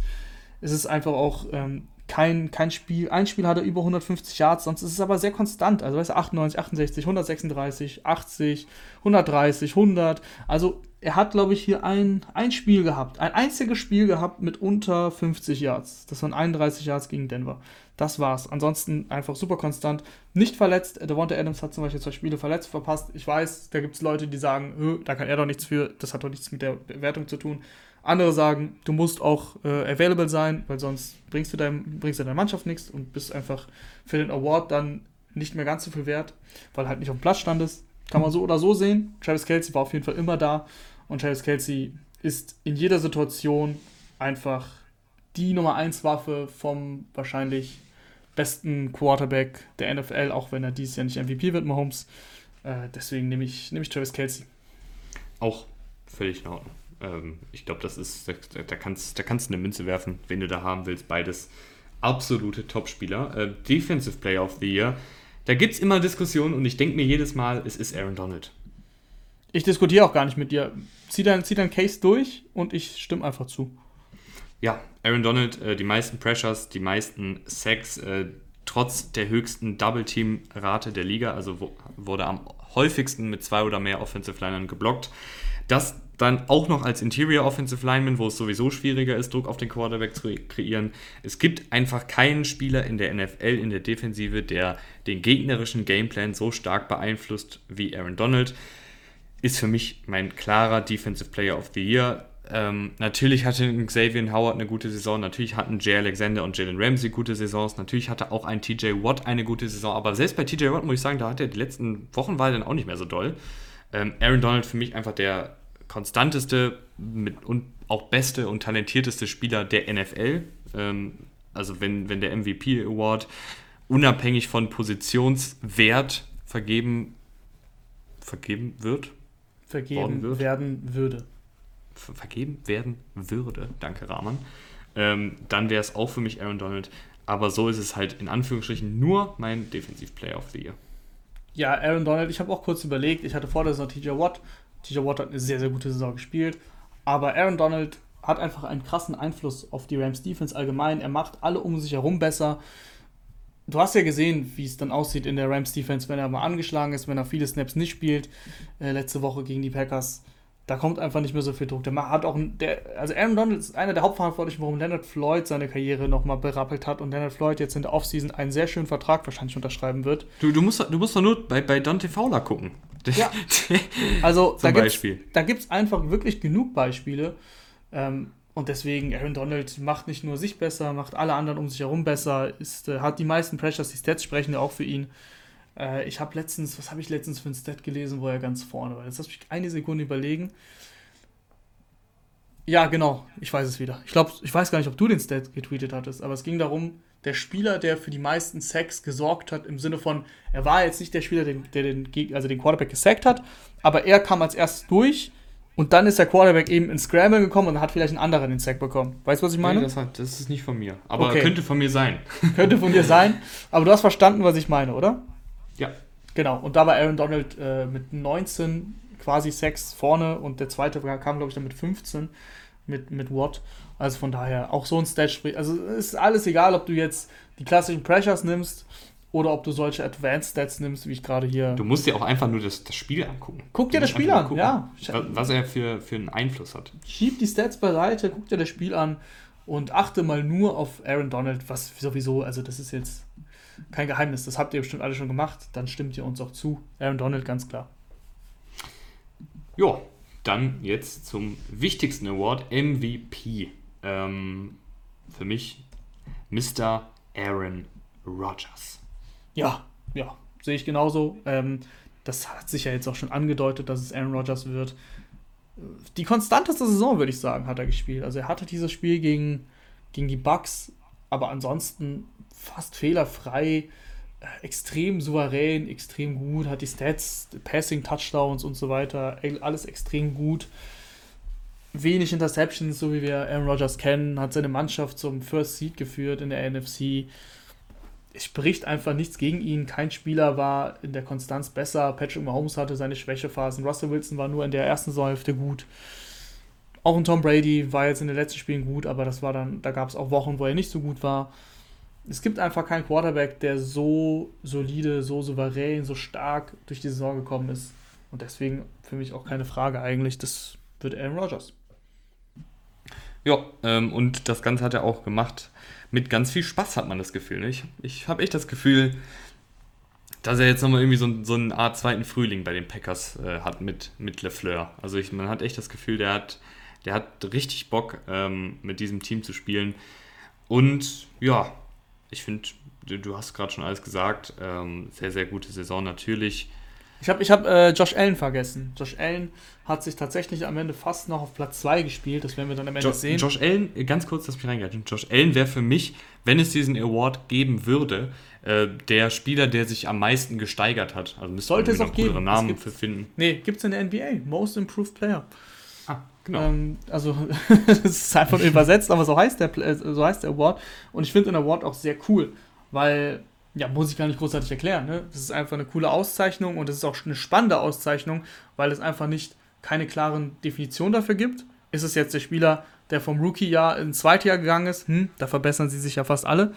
Es ist einfach auch ähm, kein, kein Spiel. Ein Spiel hat er über 150 Yards, sonst ist es aber sehr konstant. Also, weißt du, 98, 68, 136, 80, 130, 100. Also, er hat, glaube ich, hier ein, ein Spiel gehabt. Ein einziges Spiel gehabt mit unter 50 Yards. Das waren 31 Yards gegen Denver. Das war's. Ansonsten einfach super konstant. Nicht verletzt. Devonta Adams hat zum Beispiel zwei Spiele verletzt, verpasst. Ich weiß, da gibt es Leute, die sagen, da kann er doch nichts für. Das hat doch nichts mit der Bewertung zu tun. Andere sagen, du musst auch äh, available sein, weil sonst bringst du, dein, bringst du deiner Mannschaft nichts und bist einfach für den Award dann nicht mehr ganz so viel wert, weil halt nicht auf dem Platz standest. Kann man so oder so sehen. Travis Kelsey war auf jeden Fall immer da und Travis Kelsey ist in jeder Situation einfach die Nummer 1 Waffe vom wahrscheinlich besten Quarterback der NFL, auch wenn er dieses Jahr nicht MVP wird, Mahomes. Äh, deswegen nehme ich, nehm ich Travis Kelsey. Auch völlig in Ordnung. Ähm, ich glaube, das ist, da, da, kannst, da kannst du eine Münze werfen, wen du da haben willst. Beides absolute Topspieler. Äh, Defensive Player of the Year. Da gibt es immer Diskussionen und ich denke mir jedes Mal, es ist Aaron Donald. Ich diskutiere auch gar nicht mit dir. Zieh dein, zieh dein Case durch und ich stimme einfach zu. Ja, Aaron Donald, äh, die meisten Pressures, die meisten Sacks, äh, trotz der höchsten Double-Team-Rate der Liga, also wo, wurde am häufigsten mit zwei oder mehr Offensive Linern geblockt. Das dann auch noch als Interior Offensive Lineman, wo es sowieso schwieriger ist, Druck auf den Quarterback zu kreieren. Es gibt einfach keinen Spieler in der NFL, in der Defensive, der den gegnerischen Gameplan so stark beeinflusst wie Aaron Donald. Ist für mich mein klarer Defensive Player of the Year. Ähm, natürlich hatte Xavier Howard eine gute Saison, natürlich hatten Jay Alexander und Jalen Ramsey gute Saisons, natürlich hatte auch ein TJ Watt eine gute Saison, aber selbst bei TJ Watt muss ich sagen, da hat er die letzten Wochen war er dann auch nicht mehr so doll. Ähm, Aaron Donald für mich einfach der konstanteste mit, und auch beste und talentierteste Spieler der NFL. Ähm, also wenn, wenn der MVP Award unabhängig von Positionswert vergeben, vergeben wird. Vergeben wird. werden würde. Vergeben werden würde. Danke, Rahman. Ähm, dann wäre es auch für mich Aaron Donald. Aber so ist es halt in Anführungsstrichen nur mein Defensive Player of the Year. Ja, Aaron Donald, ich habe auch kurz überlegt, ich hatte vor, dass noch TJ Watt, TJ Watt hat eine sehr, sehr gute Saison gespielt. Aber Aaron Donald hat einfach einen krassen Einfluss auf die Rams Defense allgemein. Er macht alle um sich herum besser. Du hast ja gesehen, wie es dann aussieht in der Rams Defense, wenn er mal angeschlagen ist, wenn er viele Snaps nicht spielt. Äh, letzte Woche gegen die Packers. Da kommt einfach nicht mehr so viel Druck. Der hat auch, der, also Aaron Donald ist einer der Hauptverantwortlichen, warum Leonard Floyd seine Karriere nochmal berappelt hat und Leonard Floyd jetzt in der Offseason einen sehr schönen Vertrag wahrscheinlich unterschreiben wird. Du, du, musst, du musst doch nur bei, bei Dante Fowler gucken. Ja. also Zum da Beispiel. da gibt es einfach wirklich genug Beispiele. Ähm, und deswegen, Aaron Donald macht nicht nur sich besser, macht alle anderen um sich herum besser, ist, äh, hat die meisten Pressures, die Stats sprechen ja auch für ihn. Äh, ich habe letztens, was habe ich letztens für ein Stat gelesen, wo er ganz vorne war? Jetzt lass mich eine Sekunde überlegen. Ja, genau, ich weiß es wieder. Ich glaube, ich weiß gar nicht, ob du den Stat getweetet hattest, aber es ging darum, der Spieler, der für die meisten Sacks gesorgt hat, im Sinne von, er war jetzt nicht der Spieler, der, der den, also den Quarterback gesackt hat, aber er kam als erstes durch und dann ist der Quarterback eben ins Scramble gekommen und hat vielleicht einen anderen den Sack bekommen. Weißt du, was ich meine? Nee, das, hat, das, ist nicht von mir. Aber okay. könnte von mir sein. könnte von dir sein. Aber du hast verstanden, was ich meine, oder? Ja. Genau. Und da war Aaron Donald äh, mit 19 quasi Sacks vorne und der zweite kam, glaube ich, dann mit 15 mit, mit Watt. Also von daher auch so ein Stat spricht. Also ist alles egal, ob du jetzt die klassischen Pressures nimmst oder ob du solche Advanced Stats nimmst, wie ich gerade hier. Du musst dir auch einfach nur das, das Spiel angucken. Guck dir das Spiel an, ja. Was er für, für einen Einfluss hat. Schieb die Stats beiseite, guck dir das Spiel an und achte mal nur auf Aaron Donald, was sowieso, also das ist jetzt kein Geheimnis, das habt ihr bestimmt alle schon gemacht, dann stimmt ihr uns auch zu. Aaron Donald, ganz klar. Ja, dann jetzt zum wichtigsten Award, MVP. Ähm, für mich Mr. Aaron Rodgers. Ja, ja, sehe ich genauso. Ähm, das hat sich ja jetzt auch schon angedeutet, dass es Aaron Rodgers wird. Die konstanteste Saison, würde ich sagen, hat er gespielt. Also er hatte dieses Spiel gegen, gegen die Bucks, aber ansonsten fast fehlerfrei, äh, extrem souverän, extrem gut, hat die Stats, Passing, Touchdowns und so weiter, alles extrem gut wenig Interceptions, so wie wir Aaron Rodgers kennen, hat seine Mannschaft zum First Seed geführt in der NFC. es spricht einfach nichts gegen ihn. Kein Spieler war in der Konstanz besser. Patrick Mahomes hatte seine Schwächephasen. Russell Wilson war nur in der ersten Saisonhälfte gut. Auch ein Tom Brady war jetzt in den letzten Spielen gut, aber das war dann, da gab es auch Wochen, wo er nicht so gut war. Es gibt einfach keinen Quarterback, der so solide, so souverän, so stark durch die Saison gekommen ist. Und deswegen für mich auch keine Frage eigentlich, das wird Aaron Rodgers. Ja, ähm, und das Ganze hat er auch gemacht mit ganz viel Spaß, hat man das Gefühl. Ich, ich habe echt das Gefühl, dass er jetzt nochmal irgendwie so, so eine Art zweiten Frühling bei den Packers äh, hat mit, mit LeFleur. Also ich, man hat echt das Gefühl, der hat, der hat richtig Bock, ähm, mit diesem Team zu spielen. Und ja, ich finde, du, du, hast gerade schon alles gesagt. Ähm, sehr, sehr gute Saison natürlich. Ich habe ich hab, äh, Josh Allen vergessen. Josh Allen hat sich tatsächlich am Ende fast noch auf Platz 2 gespielt. Das werden wir dann am Ende jo sehen. Josh Allen, ganz kurz, dass mich reingreifen. Josh Allen wäre für mich, wenn es diesen Award geben würde, äh, der Spieler, der sich am meisten gesteigert hat. Also müsste Sollte es auch geben. Namen für finden. Nee, gibt es in der NBA. Most Improved Player. Ah, genau. Ähm, also, das ist einfach übersetzt, aber so heißt, der, äh, so heißt der Award. Und ich finde den Award auch sehr cool, weil ja, muss ich gar nicht großartig erklären. Ne? Das ist einfach eine coole Auszeichnung und es ist auch eine spannende Auszeichnung, weil es einfach nicht keine klaren Definitionen dafür gibt. Ist es jetzt der Spieler, der vom Rookie-Jahr ins zweite Jahr gegangen ist? Hm, da verbessern sie sich ja fast alle.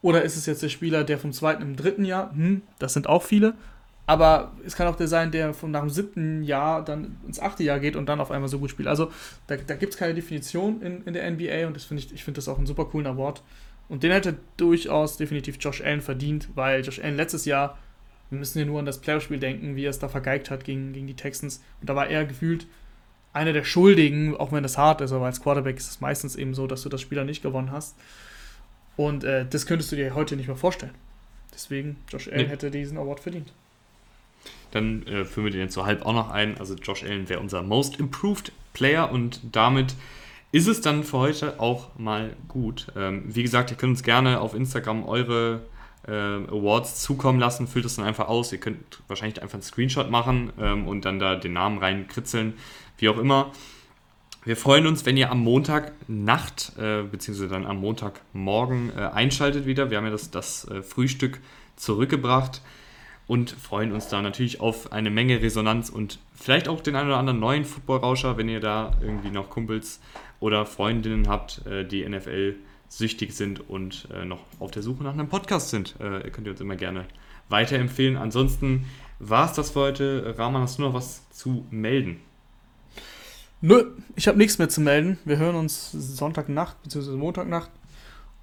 Oder ist es jetzt der Spieler, der vom zweiten im dritten Jahr? Hm, das sind auch viele. Aber es kann auch der sein, der von nach dem siebten Jahr dann ins achte Jahr geht und dann auf einmal so gut spielt. Also da, da gibt es keine Definition in, in der NBA und das finde ich, ich finde das auch einen super coolen Award. Und den hätte durchaus definitiv Josh Allen verdient, weil Josh Allen letztes Jahr, wir müssen ja nur an das Playoff-Spiel denken, wie er es da vergeigt hat gegen, gegen die Texans. Und da war er gefühlt einer der Schuldigen, auch wenn das hart ist, aber als Quarterback ist es meistens eben so, dass du das Spiel dann nicht gewonnen hast. Und äh, das könntest du dir heute nicht mehr vorstellen. Deswegen, Josh Allen nee. hätte diesen Award verdient. Dann äh, führen wir den jetzt so halb auch noch ein. Also Josh Allen wäre unser Most Improved Player und damit ist es dann für heute auch mal gut. Ähm, wie gesagt, ihr könnt uns gerne auf Instagram eure äh, Awards zukommen lassen, füllt es dann einfach aus. Ihr könnt wahrscheinlich einfach einen Screenshot machen ähm, und dann da den Namen reinkritzeln, wie auch immer. Wir freuen uns, wenn ihr am Montagnacht, äh, beziehungsweise dann am Montagmorgen äh, einschaltet wieder. Wir haben ja das, das äh, Frühstück zurückgebracht und freuen uns da natürlich auf eine Menge Resonanz und vielleicht auch den einen oder anderen neuen Footballrauscher, wenn ihr da irgendwie noch Kumpels oder Freundinnen habt, äh, die NFL süchtig sind und äh, noch auf der Suche nach einem Podcast sind. Äh, ihr könnt ihr uns immer gerne weiterempfehlen. Ansonsten war es das für heute. Rahman, hast du noch was zu melden? Nö, ich habe nichts mehr zu melden. Wir hören uns Sonntagnacht bzw. Montagnacht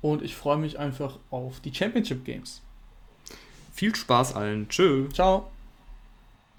und ich freue mich einfach auf die Championship Games. Viel Spaß allen. Tschö. Ciao.